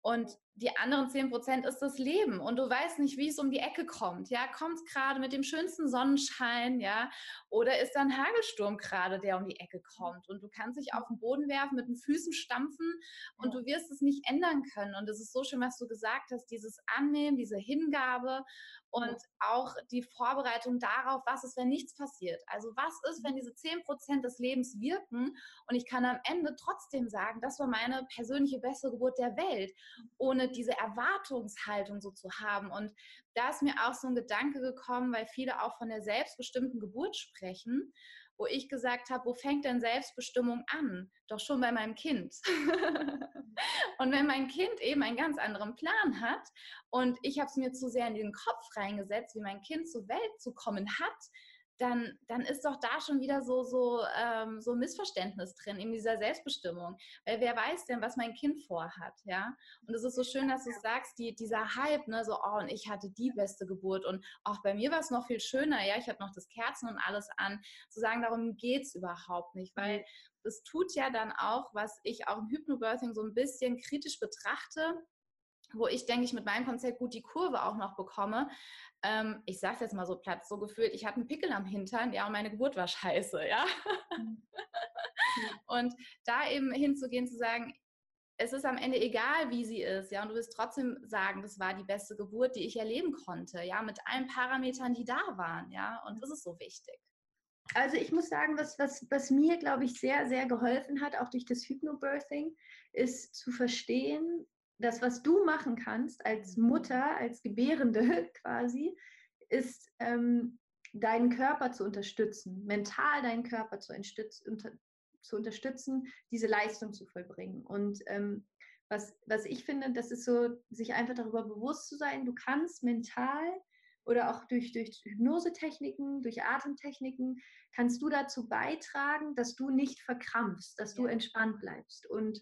Und die anderen 10 Prozent ist das Leben und du weißt nicht, wie es um die Ecke kommt. Ja, kommt es gerade mit dem schönsten Sonnenschein, ja, oder ist da ein Hagelsturm gerade, der um die Ecke kommt und du kannst dich auf den Boden werfen, mit den Füßen stampfen und du wirst es nicht ändern können. Und es ist so schön, was du gesagt hast, dieses Annehmen, diese Hingabe und auch die Vorbereitung darauf, was ist, wenn nichts passiert. Also was ist, wenn diese 10 Prozent des Lebens wirken und ich kann am Ende trotzdem sagen, das war meine persönliche beste Geburt der Welt, ohne diese Erwartungshaltung so zu haben. Und da ist mir auch so ein Gedanke gekommen, weil viele auch von der selbstbestimmten Geburt sprechen, wo ich gesagt habe, wo fängt denn Selbstbestimmung an? Doch schon bei meinem Kind. und wenn mein Kind eben einen ganz anderen Plan hat und ich habe es mir zu sehr in den Kopf reingesetzt, wie mein Kind zur Welt zu kommen hat, dann, dann ist doch da schon wieder so, so, ähm, so ein Missverständnis drin in dieser Selbstbestimmung. Weil wer weiß denn, was mein Kind vorhat, ja? Und es ist so schön, dass du sagst, die, dieser Hype, ne, so, oh, und ich hatte die beste Geburt und auch bei mir war es noch viel schöner, ja, ich hatte noch das Kerzen und alles an, zu sagen, darum geht es überhaupt nicht, weil das tut ja dann auch, was ich auch im Hypnobirthing so ein bisschen kritisch betrachte, wo ich denke ich mit meinem Konzept gut die Kurve auch noch bekomme, ähm, ich sage es jetzt mal so platt, so gefühlt, ich hatte einen Pickel am Hintern, ja, und meine Geburt war scheiße, ja. Mhm. und da eben hinzugehen, zu sagen, es ist am Ende egal, wie sie ist, ja, und du wirst trotzdem sagen, das war die beste Geburt, die ich erleben konnte, ja, mit allen Parametern, die da waren, ja, und das ist so wichtig. Also ich muss sagen, was, was, was mir, glaube ich, sehr, sehr geholfen hat, auch durch das Hypnobirthing, ist zu verstehen, das, was du machen kannst als Mutter, als Gebärende quasi, ist ähm, deinen Körper zu unterstützen, mental deinen Körper zu, unter, zu unterstützen, diese Leistung zu vollbringen. Und ähm, was, was ich finde, das ist so, sich einfach darüber bewusst zu sein, du kannst mental oder auch durch, durch Hypnosetechniken, durch Atemtechniken, kannst du dazu beitragen, dass du nicht verkrampfst, dass du entspannt bleibst. Und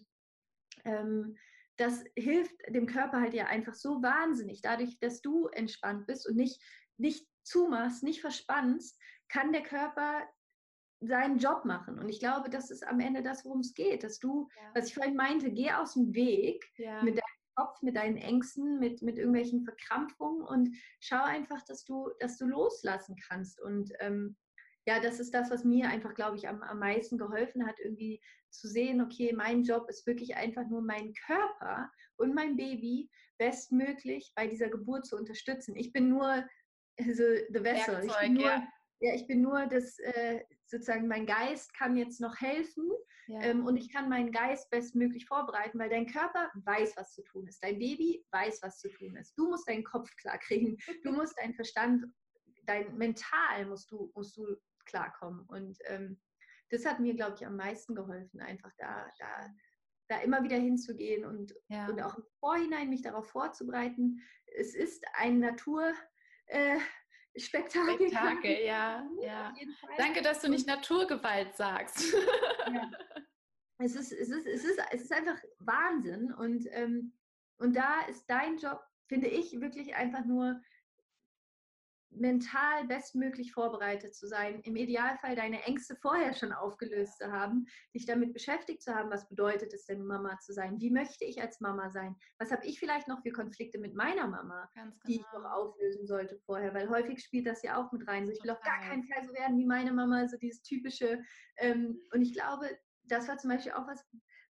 ähm, das hilft dem Körper halt ja einfach so wahnsinnig. Dadurch, dass du entspannt bist und nicht, nicht zumachst, nicht verspannst, kann der Körper seinen Job machen. Und ich glaube, das ist am Ende das, worum es geht, dass du, ja. was ich vorhin meinte, geh aus dem Weg ja. mit deinem Kopf, mit deinen Ängsten, mit, mit irgendwelchen Verkrampfungen und schau einfach, dass du, dass du loslassen kannst. Und ähm, ja, das ist das, was mir einfach, glaube ich, am, am meisten geholfen hat, irgendwie zu sehen, okay, mein Job ist wirklich einfach nur meinen Körper und mein Baby bestmöglich bei dieser Geburt zu unterstützen. Ich bin nur also the vessel. Werkzeug, ich bin nur, ja. ja. ich bin nur das, äh, sozusagen mein Geist kann jetzt noch helfen ja. ähm, und ich kann meinen Geist bestmöglich vorbereiten, weil dein Körper weiß, was zu tun ist. Dein Baby weiß, was zu tun ist. Du musst deinen Kopf klar kriegen. Du musst deinen Verstand, dein Mental musst du, musst du klarkommen. Und ähm, das hat mir, glaube ich, am meisten geholfen, einfach da, da, da immer wieder hinzugehen und, ja. und auch im Vorhinein mich darauf vorzubereiten. Es ist ein Natur. Äh, Spektakel. Spektakel, ja. ja. Danke, dass du nicht Naturgewalt sagst. Ja. Es, ist, es, ist, es, ist, es ist einfach Wahnsinn. Und, ähm, und da ist dein Job, finde ich, wirklich einfach nur mental bestmöglich vorbereitet zu sein, im Idealfall deine Ängste vorher schon aufgelöst zu haben, dich damit beschäftigt zu haben, was bedeutet es denn, Mama zu sein? Wie möchte ich als Mama sein? Was habe ich vielleicht noch für Konflikte mit meiner Mama, genau. die ich noch genau. auflösen sollte vorher? Weil häufig spielt das ja auch mit rein. So, ich will auf gar keinen Fall so werden wie meine Mama, so dieses typische. Ähm, und ich glaube, das war zum Beispiel auch was,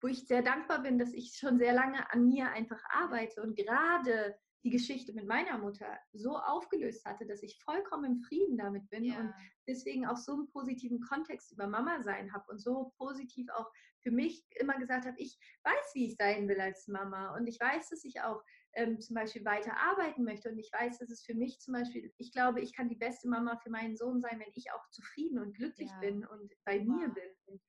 wo ich sehr dankbar bin, dass ich schon sehr lange an mir einfach arbeite und gerade die Geschichte mit meiner Mutter so aufgelöst hatte, dass ich vollkommen im Frieden damit bin ja. und deswegen auch so einen positiven Kontext über Mama sein habe und so positiv auch für mich immer gesagt habe, ich weiß, wie ich sein will als Mama und ich weiß, dass ich auch ähm, zum Beispiel weiter arbeiten möchte und ich weiß, dass es für mich zum Beispiel, ich glaube, ich kann die beste Mama für meinen Sohn sein, wenn ich auch zufrieden und glücklich ja. bin und bei wow. mir bin.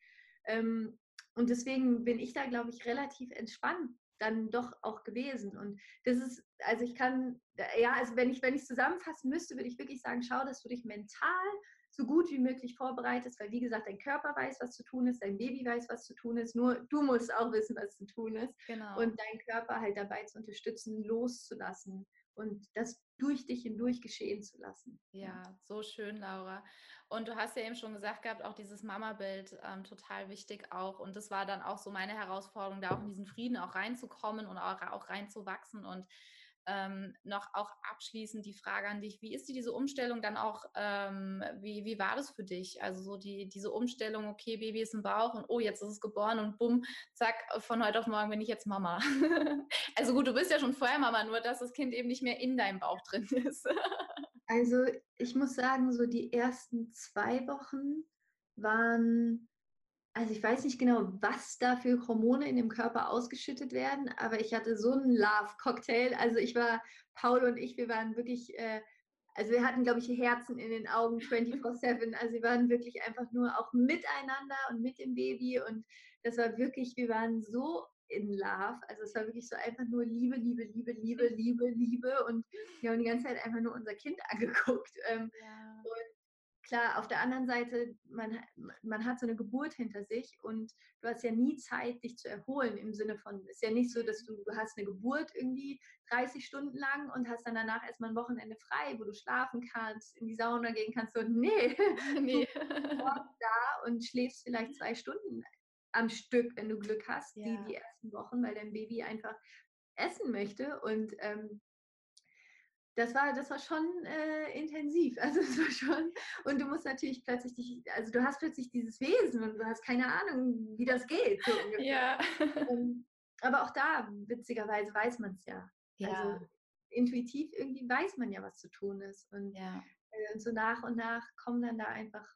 Ähm, und deswegen bin ich da, glaube ich, relativ entspannt dann doch auch gewesen. Und das ist, also ich kann, ja, also wenn ich, wenn ich zusammenfassen müsste, würde ich wirklich sagen, schau, dass du dich mental so gut wie möglich vorbereitest, weil wie gesagt, dein Körper weiß, was zu tun ist, dein Baby weiß, was zu tun ist, nur du musst auch wissen, was zu tun ist. Genau. Und deinen Körper halt dabei zu unterstützen, loszulassen und das durch dich hindurch geschehen zu lassen. Ja, so schön, Laura. Und du hast ja eben schon gesagt gehabt, auch dieses Mama-Bild ähm, total wichtig auch. Und das war dann auch so meine Herausforderung, da auch in diesen Frieden auch reinzukommen und auch, auch reinzuwachsen. Und ähm, noch auch abschließend die Frage an dich, wie ist die, diese Umstellung dann auch, ähm, wie, wie war das für dich? Also so die, diese Umstellung, okay, Baby ist im Bauch und oh, jetzt ist es geboren und bumm, zack, von heute auf morgen bin ich jetzt Mama. also gut, du bist ja schon vorher Mama, nur dass das Kind eben nicht mehr in deinem Bauch drin ist. also ich muss sagen, so die ersten zwei Wochen waren also ich weiß nicht genau, was da für Hormone in dem Körper ausgeschüttet werden, aber ich hatte so einen Love-Cocktail. Also ich war, Paul und ich, wir waren wirklich, äh, also wir hatten, glaube ich, Herzen in den Augen 24-7. Also wir waren wirklich einfach nur auch miteinander und mit dem Baby und das war wirklich, wir waren so in Love. Also es war wirklich so einfach nur Liebe, Liebe, Liebe, Liebe, Liebe, Liebe und wir haben die ganze Zeit einfach nur unser Kind angeguckt. Ähm, ja. Und klar, auf der anderen Seite, man, man hat so eine Geburt hinter sich und du hast ja nie Zeit, dich zu erholen im Sinne von, es ist ja nicht so, dass du, du hast eine Geburt irgendwie 30 Stunden lang und hast dann danach erstmal ein Wochenende frei, wo du schlafen kannst, in die Sauna gehen kannst. Und nee, nee. du bist da und schläfst vielleicht zwei Stunden am Stück, wenn du Glück hast, ja. die, die ersten Wochen, weil dein Baby einfach essen möchte und ähm, das war, das war schon äh, intensiv. Also es war schon, und du musst natürlich plötzlich dich, also du hast plötzlich dieses Wesen und du hast keine Ahnung, wie das geht. So ja. Um, aber auch da, witzigerweise, weiß man es ja. ja. Also intuitiv irgendwie weiß man ja, was zu tun ist. Und, ja. äh, und so nach und nach kommen dann da einfach,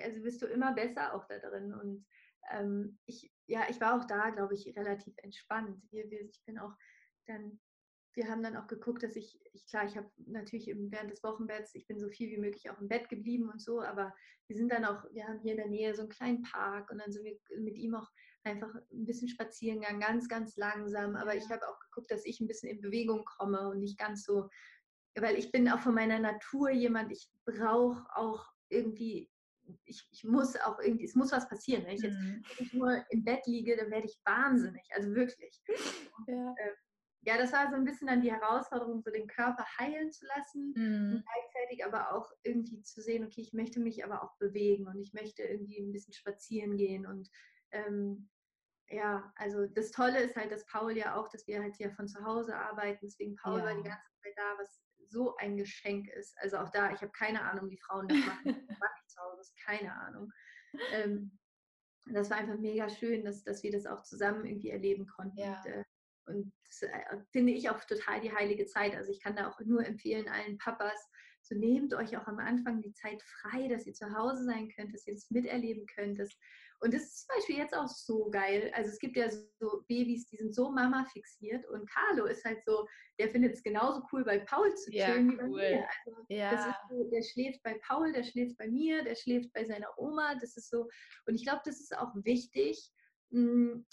also bist du immer besser auch da drin. Und ähm, ich, ja, ich war auch da, glaube ich, relativ entspannt. Wir, wir, ich bin auch dann wir haben dann auch geguckt, dass ich, ich klar, ich habe natürlich während des Wochenbetts, ich bin so viel wie möglich auch im Bett geblieben und so, aber wir sind dann auch, wir haben hier in der Nähe so einen kleinen Park und dann sind wir mit ihm auch einfach ein bisschen spazieren gegangen, ganz, ganz langsam. Aber ich habe auch geguckt, dass ich ein bisschen in Bewegung komme und nicht ganz so, weil ich bin auch von meiner Natur jemand, ich brauche auch irgendwie ich, ich, muss auch irgendwie, es muss was passieren. Wenn ich jetzt mhm. wenn ich nur im Bett liege, dann werde ich wahnsinnig. Also wirklich. Ja. Ja, das war so ein bisschen dann die Herausforderung, so den Körper heilen zu lassen mhm. und gleichzeitig aber auch irgendwie zu sehen, okay, ich möchte mich aber auch bewegen und ich möchte irgendwie ein bisschen spazieren gehen und ähm, ja, also das Tolle ist halt, dass Paul ja auch, dass wir halt hier von zu Hause arbeiten, deswegen Paul ja. war die ganze Zeit da, was so ein Geschenk ist. Also auch da, ich habe keine Ahnung, wie Frauen das machen. das mache ich zu Hause, keine Ahnung. Ähm, das war einfach mega schön, dass, dass wir das auch zusammen irgendwie erleben konnten. Ja. Und, äh, und das äh, finde ich auch total die heilige Zeit. Also ich kann da auch nur empfehlen, allen Papas, so nehmt euch auch am Anfang die Zeit frei, dass ihr zu Hause sein könnt, dass ihr das miterleben könnt. Und das ist zum Beispiel jetzt auch so geil. Also es gibt ja so Babys, die sind so Mama fixiert und Carlo ist halt so, der findet es genauso cool, bei Paul zu chillen ja, wie bei cool. mir. Also ja. so, der schläft bei Paul, der schläft bei mir, der schläft bei seiner Oma. Das ist so, und ich glaube, das ist auch wichtig, hm,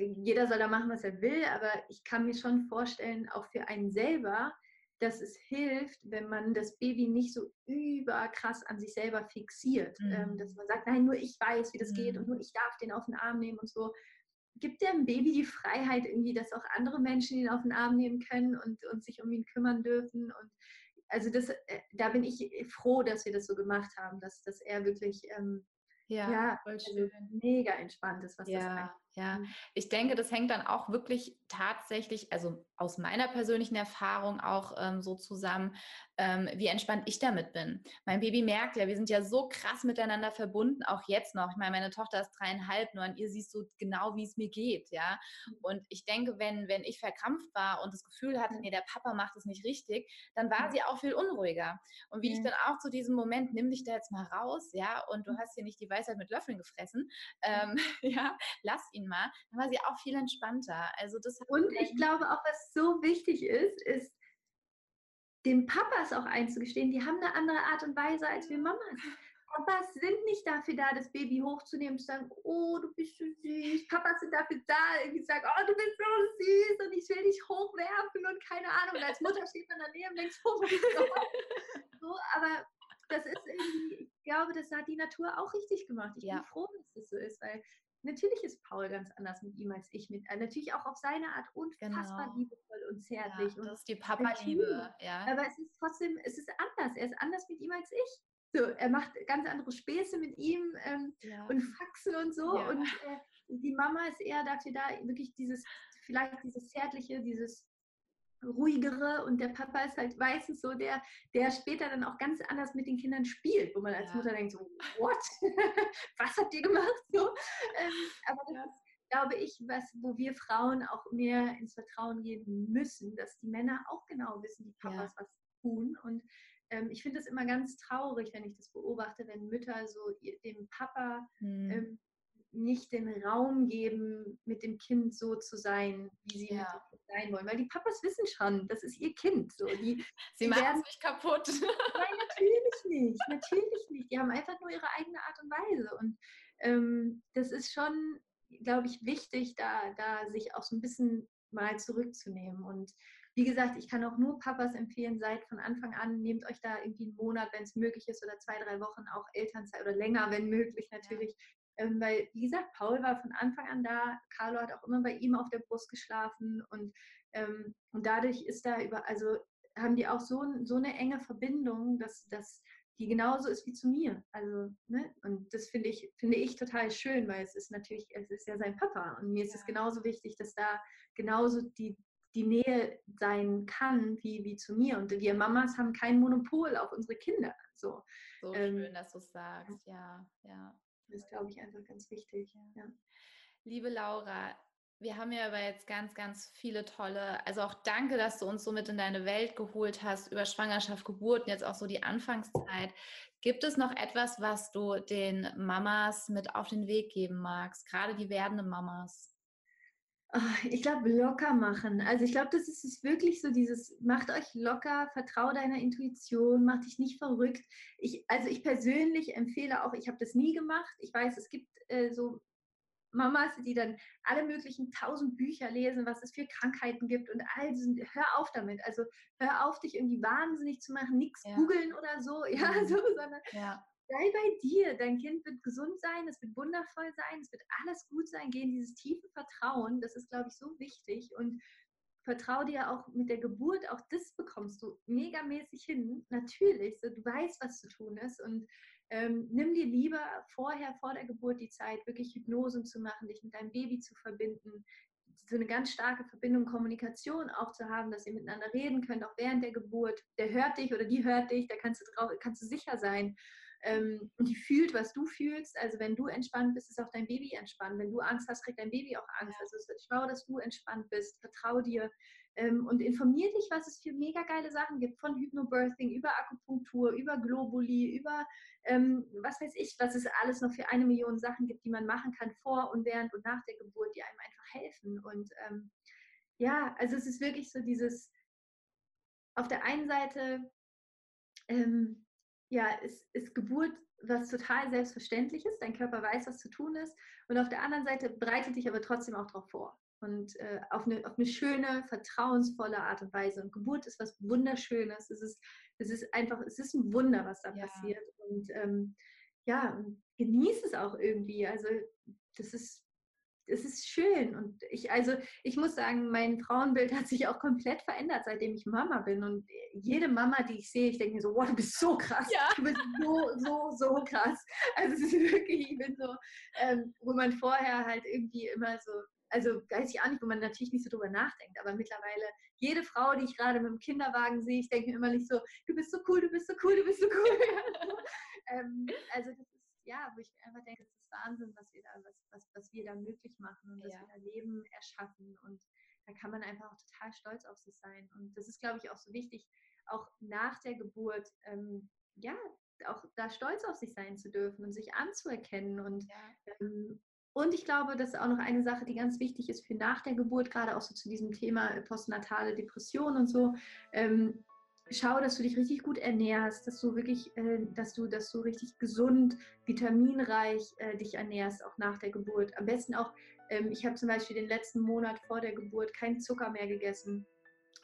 jeder soll da machen, was er will, aber ich kann mir schon vorstellen, auch für einen selber, dass es hilft, wenn man das Baby nicht so überkrass an sich selber fixiert. Mhm. Ähm, dass man sagt, nein, nur ich weiß, wie das mhm. geht und nur ich darf den auf den Arm nehmen und so. Gibt dem Baby die Freiheit irgendwie, dass auch andere Menschen ihn auf den Arm nehmen können und, und sich um ihn kümmern dürfen? Und also das, äh, da bin ich froh, dass wir das so gemacht haben, dass, dass er wirklich ähm, ja, ja also mega entspannt ist, was ja, das Ja, mhm. ich denke, das hängt dann auch wirklich tatsächlich, also aus meiner persönlichen Erfahrung auch ähm, so zusammen, ähm, wie entspannt ich damit bin. Mein Baby merkt ja, wir sind ja so krass miteinander verbunden, auch jetzt noch. Ich meine, meine Tochter ist dreieinhalb, nur an ihr siehst du genau, wie es mir geht, ja. Mhm. Und ich denke, wenn, wenn ich verkrampft war und das Gefühl hatte, nee, der Papa macht es nicht richtig, dann war sie auch viel unruhiger. Und wie ich dann auch zu diesem Moment, nimm dich da jetzt mal raus, ja, und du hast hier nicht die Weisheit mit Löffeln gefressen, ähm, ja, lass ihn mal, dann war sie auch viel entspannter. Also das und ich glaube auch, was so wichtig ist, ist, den Papas auch einzugestehen, die haben eine andere Art und Weise als wir Mamas. Papas sind nicht dafür da, das Baby hochzunehmen und zu sagen, oh, du bist so süß. Papas sind dafür da, irgendwie sagen, oh, du bist so süß und ich will dich hochwerfen und keine Ahnung. Und als Mutter steht man daneben und denkt, oh so, aber das ist irgendwie, ich glaube, das hat die Natur auch richtig gemacht. Ich ja. bin froh, dass das so ist, weil natürlich ist Paul ganz anders mit ihm als ich mit. Äh, natürlich auch auf seine Art unfassbar genau. liebevoll und zärtlich. Ja, das ist die Papa-Liebe, ja. Aber es ist trotzdem, es ist anders. Er ist anders mit ihm als ich. So, er macht ganz andere Späße mit ihm ähm, ja. und Faxen und so. Ja. Und äh, die Mama ist eher dafür da, wirklich dieses, vielleicht dieses Zärtliche, dieses ruhigere und der Papa ist halt meistens so der, der später dann auch ganz anders mit den Kindern spielt, wo man als ja. Mutter denkt so, what? was habt ihr gemacht? So, ähm, aber das ja. ist, glaube ich, was, wo wir Frauen auch mehr ins Vertrauen geben müssen, dass die Männer auch genau wissen, die Papas ja. was tun und ähm, ich finde es immer ganz traurig, wenn ich das beobachte, wenn Mütter so dem Papa hm. ähm, nicht den Raum geben, mit dem Kind so zu sein, wie sie ja. sein wollen. Weil die Papas wissen schon, das ist ihr Kind. So. Die, sie machen werden nicht kaputt. Nein, natürlich nicht. Natürlich nicht. Die haben einfach nur ihre eigene Art und Weise. Und ähm, das ist schon, glaube ich, wichtig, da, da sich auch so ein bisschen mal zurückzunehmen. Und wie gesagt, ich kann auch nur Papas empfehlen, seid von Anfang an, nehmt euch da irgendwie einen Monat, wenn es möglich ist, oder zwei, drei Wochen auch Elternzeit oder länger, wenn möglich natürlich, ähm, weil, wie gesagt, Paul war von Anfang an da. Carlo hat auch immer bei ihm auf der Brust geschlafen und, ähm, und dadurch ist da über, also haben die auch so, so eine enge Verbindung, dass, dass die genauso ist wie zu mir. Also, ne? Und das finde ich, finde ich total schön, weil es ist natürlich, es ist ja sein Papa. Und mir ist es genauso wichtig, dass da genauso die, die Nähe sein kann wie, wie zu mir. Und wir Mamas haben kein Monopol auf unsere Kinder. So, so ähm, schön, dass du es sagst, ja, ja. Das ist, glaube ich, einfach ganz wichtig. Ja. Liebe Laura, wir haben ja aber jetzt ganz, ganz viele tolle, also auch danke, dass du uns so mit in deine Welt geholt hast über Schwangerschaft, Geburt und jetzt auch so die Anfangszeit. Gibt es noch etwas, was du den Mamas mit auf den Weg geben magst, gerade die werdenden Mamas? Ich glaube, locker machen. Also ich glaube, das ist, ist wirklich so dieses, macht euch locker, vertraue deiner Intuition, mach dich nicht verrückt. Ich, also ich persönlich empfehle auch, ich habe das nie gemacht. Ich weiß, es gibt äh, so Mamas, die dann alle möglichen tausend Bücher lesen, was es für Krankheiten gibt und all diesen, hör auf damit. Also hör auf, dich irgendwie wahnsinnig zu machen, nichts ja. googeln oder so, ja, mhm. so, sondern ja sei bei dir. Dein Kind wird gesund sein, es wird wundervoll sein, es wird alles gut sein. Geh in dieses tiefe Vertrauen. Das ist, glaube ich, so wichtig. Und vertrau dir auch mit der Geburt, auch das bekommst du megamäßig hin. Natürlich, so, du weißt, was zu tun ist. Und ähm, nimm dir lieber vorher, vor der Geburt, die Zeit, wirklich Hypnosen zu machen, dich mit deinem Baby zu verbinden, so eine ganz starke Verbindung, Kommunikation auch zu haben, dass ihr miteinander reden könnt, auch während der Geburt. Der hört dich oder die hört dich, da kannst du, drauf, kannst du sicher sein ähm, und die fühlt, was du fühlst. Also wenn du entspannt bist, ist auch dein Baby entspannt. Wenn du Angst hast, kriegt dein Baby auch Angst. Also schlau, dass du entspannt bist. Vertrau dir ähm, und informier dich, was es für mega geile Sachen gibt. Von Hypnobirthing über Akupunktur, über Globuli, über ähm, was weiß ich, was es alles noch für eine Million Sachen gibt, die man machen kann vor und während und nach der Geburt, die einem einfach helfen. Und ja, also es ist wirklich so dieses, auf der einen Seite ähm, ja, ist, ist Geburt was total selbstverständlich ist. Dein Körper weiß, was zu tun ist. Und auf der anderen Seite bereitet dich aber trotzdem auch darauf vor. Und äh, auf, eine, auf eine schöne, vertrauensvolle Art und Weise. Und Geburt ist was Wunderschönes. Es ist, es ist einfach, es ist ein Wunder, was da ja. passiert. Und ähm, ja, genieß es auch irgendwie. Also das ist es ist schön. Und ich, also ich muss sagen, mein Frauenbild hat sich auch komplett verändert, seitdem ich Mama bin. Und jede Mama, die ich sehe, ich denke mir so, wow, du bist so krass. Ja. Du bist so, so, so krass. Also es ist wirklich, ich bin so, ähm, wo man vorher halt irgendwie immer so also weiß ich auch nicht, wo man natürlich nicht so drüber nachdenkt, aber mittlerweile jede Frau, die ich gerade mit dem Kinderwagen sehe, ich denke mir immer nicht so, du bist so cool, du bist so cool, du bist so cool. ähm, also das ist ja, wo ich einfach denke, es ist Wahnsinn, was wir da, was, was, was wir da möglich machen und ja. wir da Leben erschaffen und da kann man einfach auch total stolz auf sich sein. Und das ist, glaube ich, auch so wichtig, auch nach der Geburt, ähm, ja, auch da stolz auf sich sein zu dürfen und sich anzuerkennen. Und, ja. ähm, und ich glaube, das ist auch noch eine Sache, die ganz wichtig ist für nach der Geburt, gerade auch so zu diesem Thema äh, postnatale Depression und so. Ähm, schau, dass du dich richtig gut ernährst, dass du wirklich, äh, dass du, dass du richtig gesund, vitaminreich äh, dich ernährst, auch nach der Geburt. Am besten auch, ähm, ich habe zum Beispiel den letzten Monat vor der Geburt keinen Zucker mehr gegessen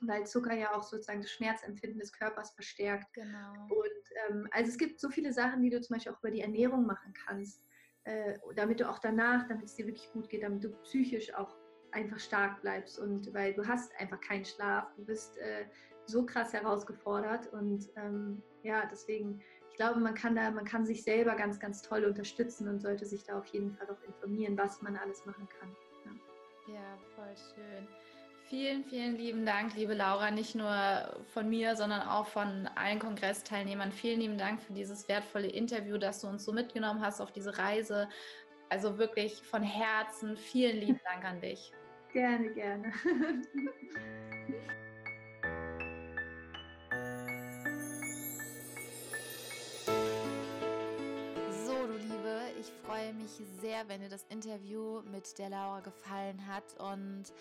weil Zucker ja auch sozusagen das Schmerzempfinden des Körpers verstärkt. Genau. Und ähm, also es gibt so viele Sachen, die du zum Beispiel auch über die Ernährung machen kannst, äh, damit du auch danach, damit es dir wirklich gut geht, damit du psychisch auch einfach stark bleibst und weil du hast einfach keinen Schlaf, du bist äh, so krass herausgefordert und ähm, ja, deswegen, ich glaube, man kann da, man kann sich selber ganz, ganz toll unterstützen und sollte sich da auf jeden Fall auch informieren, was man alles machen kann. Ja, ja voll schön. Vielen, vielen lieben Dank, liebe Laura, nicht nur von mir, sondern auch von allen Kongressteilnehmern. Vielen lieben Dank für dieses wertvolle Interview, dass du uns so mitgenommen hast auf diese Reise. Also wirklich von Herzen vielen lieben Dank an dich. Gerne, gerne. freue mich sehr, wenn dir das Interview mit der Laura gefallen hat und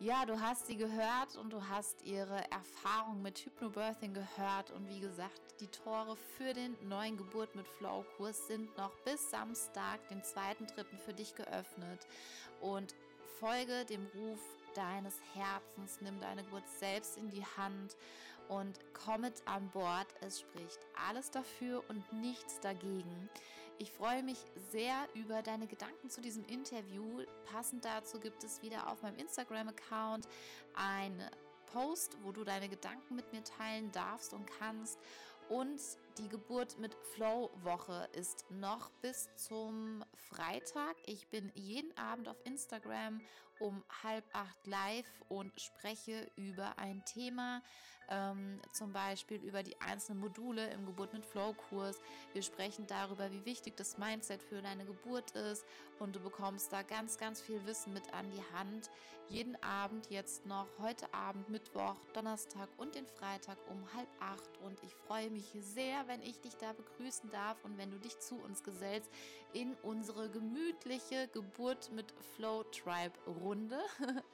ja, du hast sie gehört und du hast ihre Erfahrung mit Hypnobirthing gehört. Und wie gesagt, die Tore für den neuen Geburt mit Flow-Kurs sind noch bis Samstag, den 2.3. für dich geöffnet. Und folge dem Ruf deines Herzens, nimm deine Geburt selbst in die Hand und komm mit an Bord. Es spricht alles dafür und nichts dagegen. Ich freue mich sehr über deine Gedanken zu diesem Interview. Passend dazu gibt es wieder auf meinem Instagram-Account ein Post, wo du deine Gedanken mit mir teilen darfst und kannst. Und die Geburt mit Flow-Woche ist noch bis zum Freitag. Ich bin jeden Abend auf Instagram um halb acht live und spreche über ein Thema, ähm, zum Beispiel über die einzelnen Module im Geburt mit Flow-Kurs. Wir sprechen darüber, wie wichtig das Mindset für deine Geburt ist und du bekommst da ganz, ganz viel Wissen mit an die Hand. Jeden Abend jetzt noch, heute Abend, Mittwoch, Donnerstag und den Freitag um halb acht und ich freue mich sehr, wenn ich dich da begrüßen darf und wenn du dich zu uns gesellst in unsere gemütliche Geburt mit Flow Tribe Runde.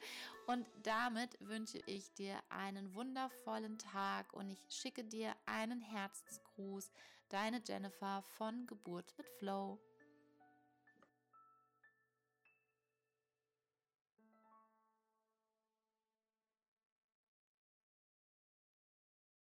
Und damit wünsche ich dir einen wundervollen Tag und ich schicke dir einen Herzensgruß. Deine Jennifer von Geburt mit Flow.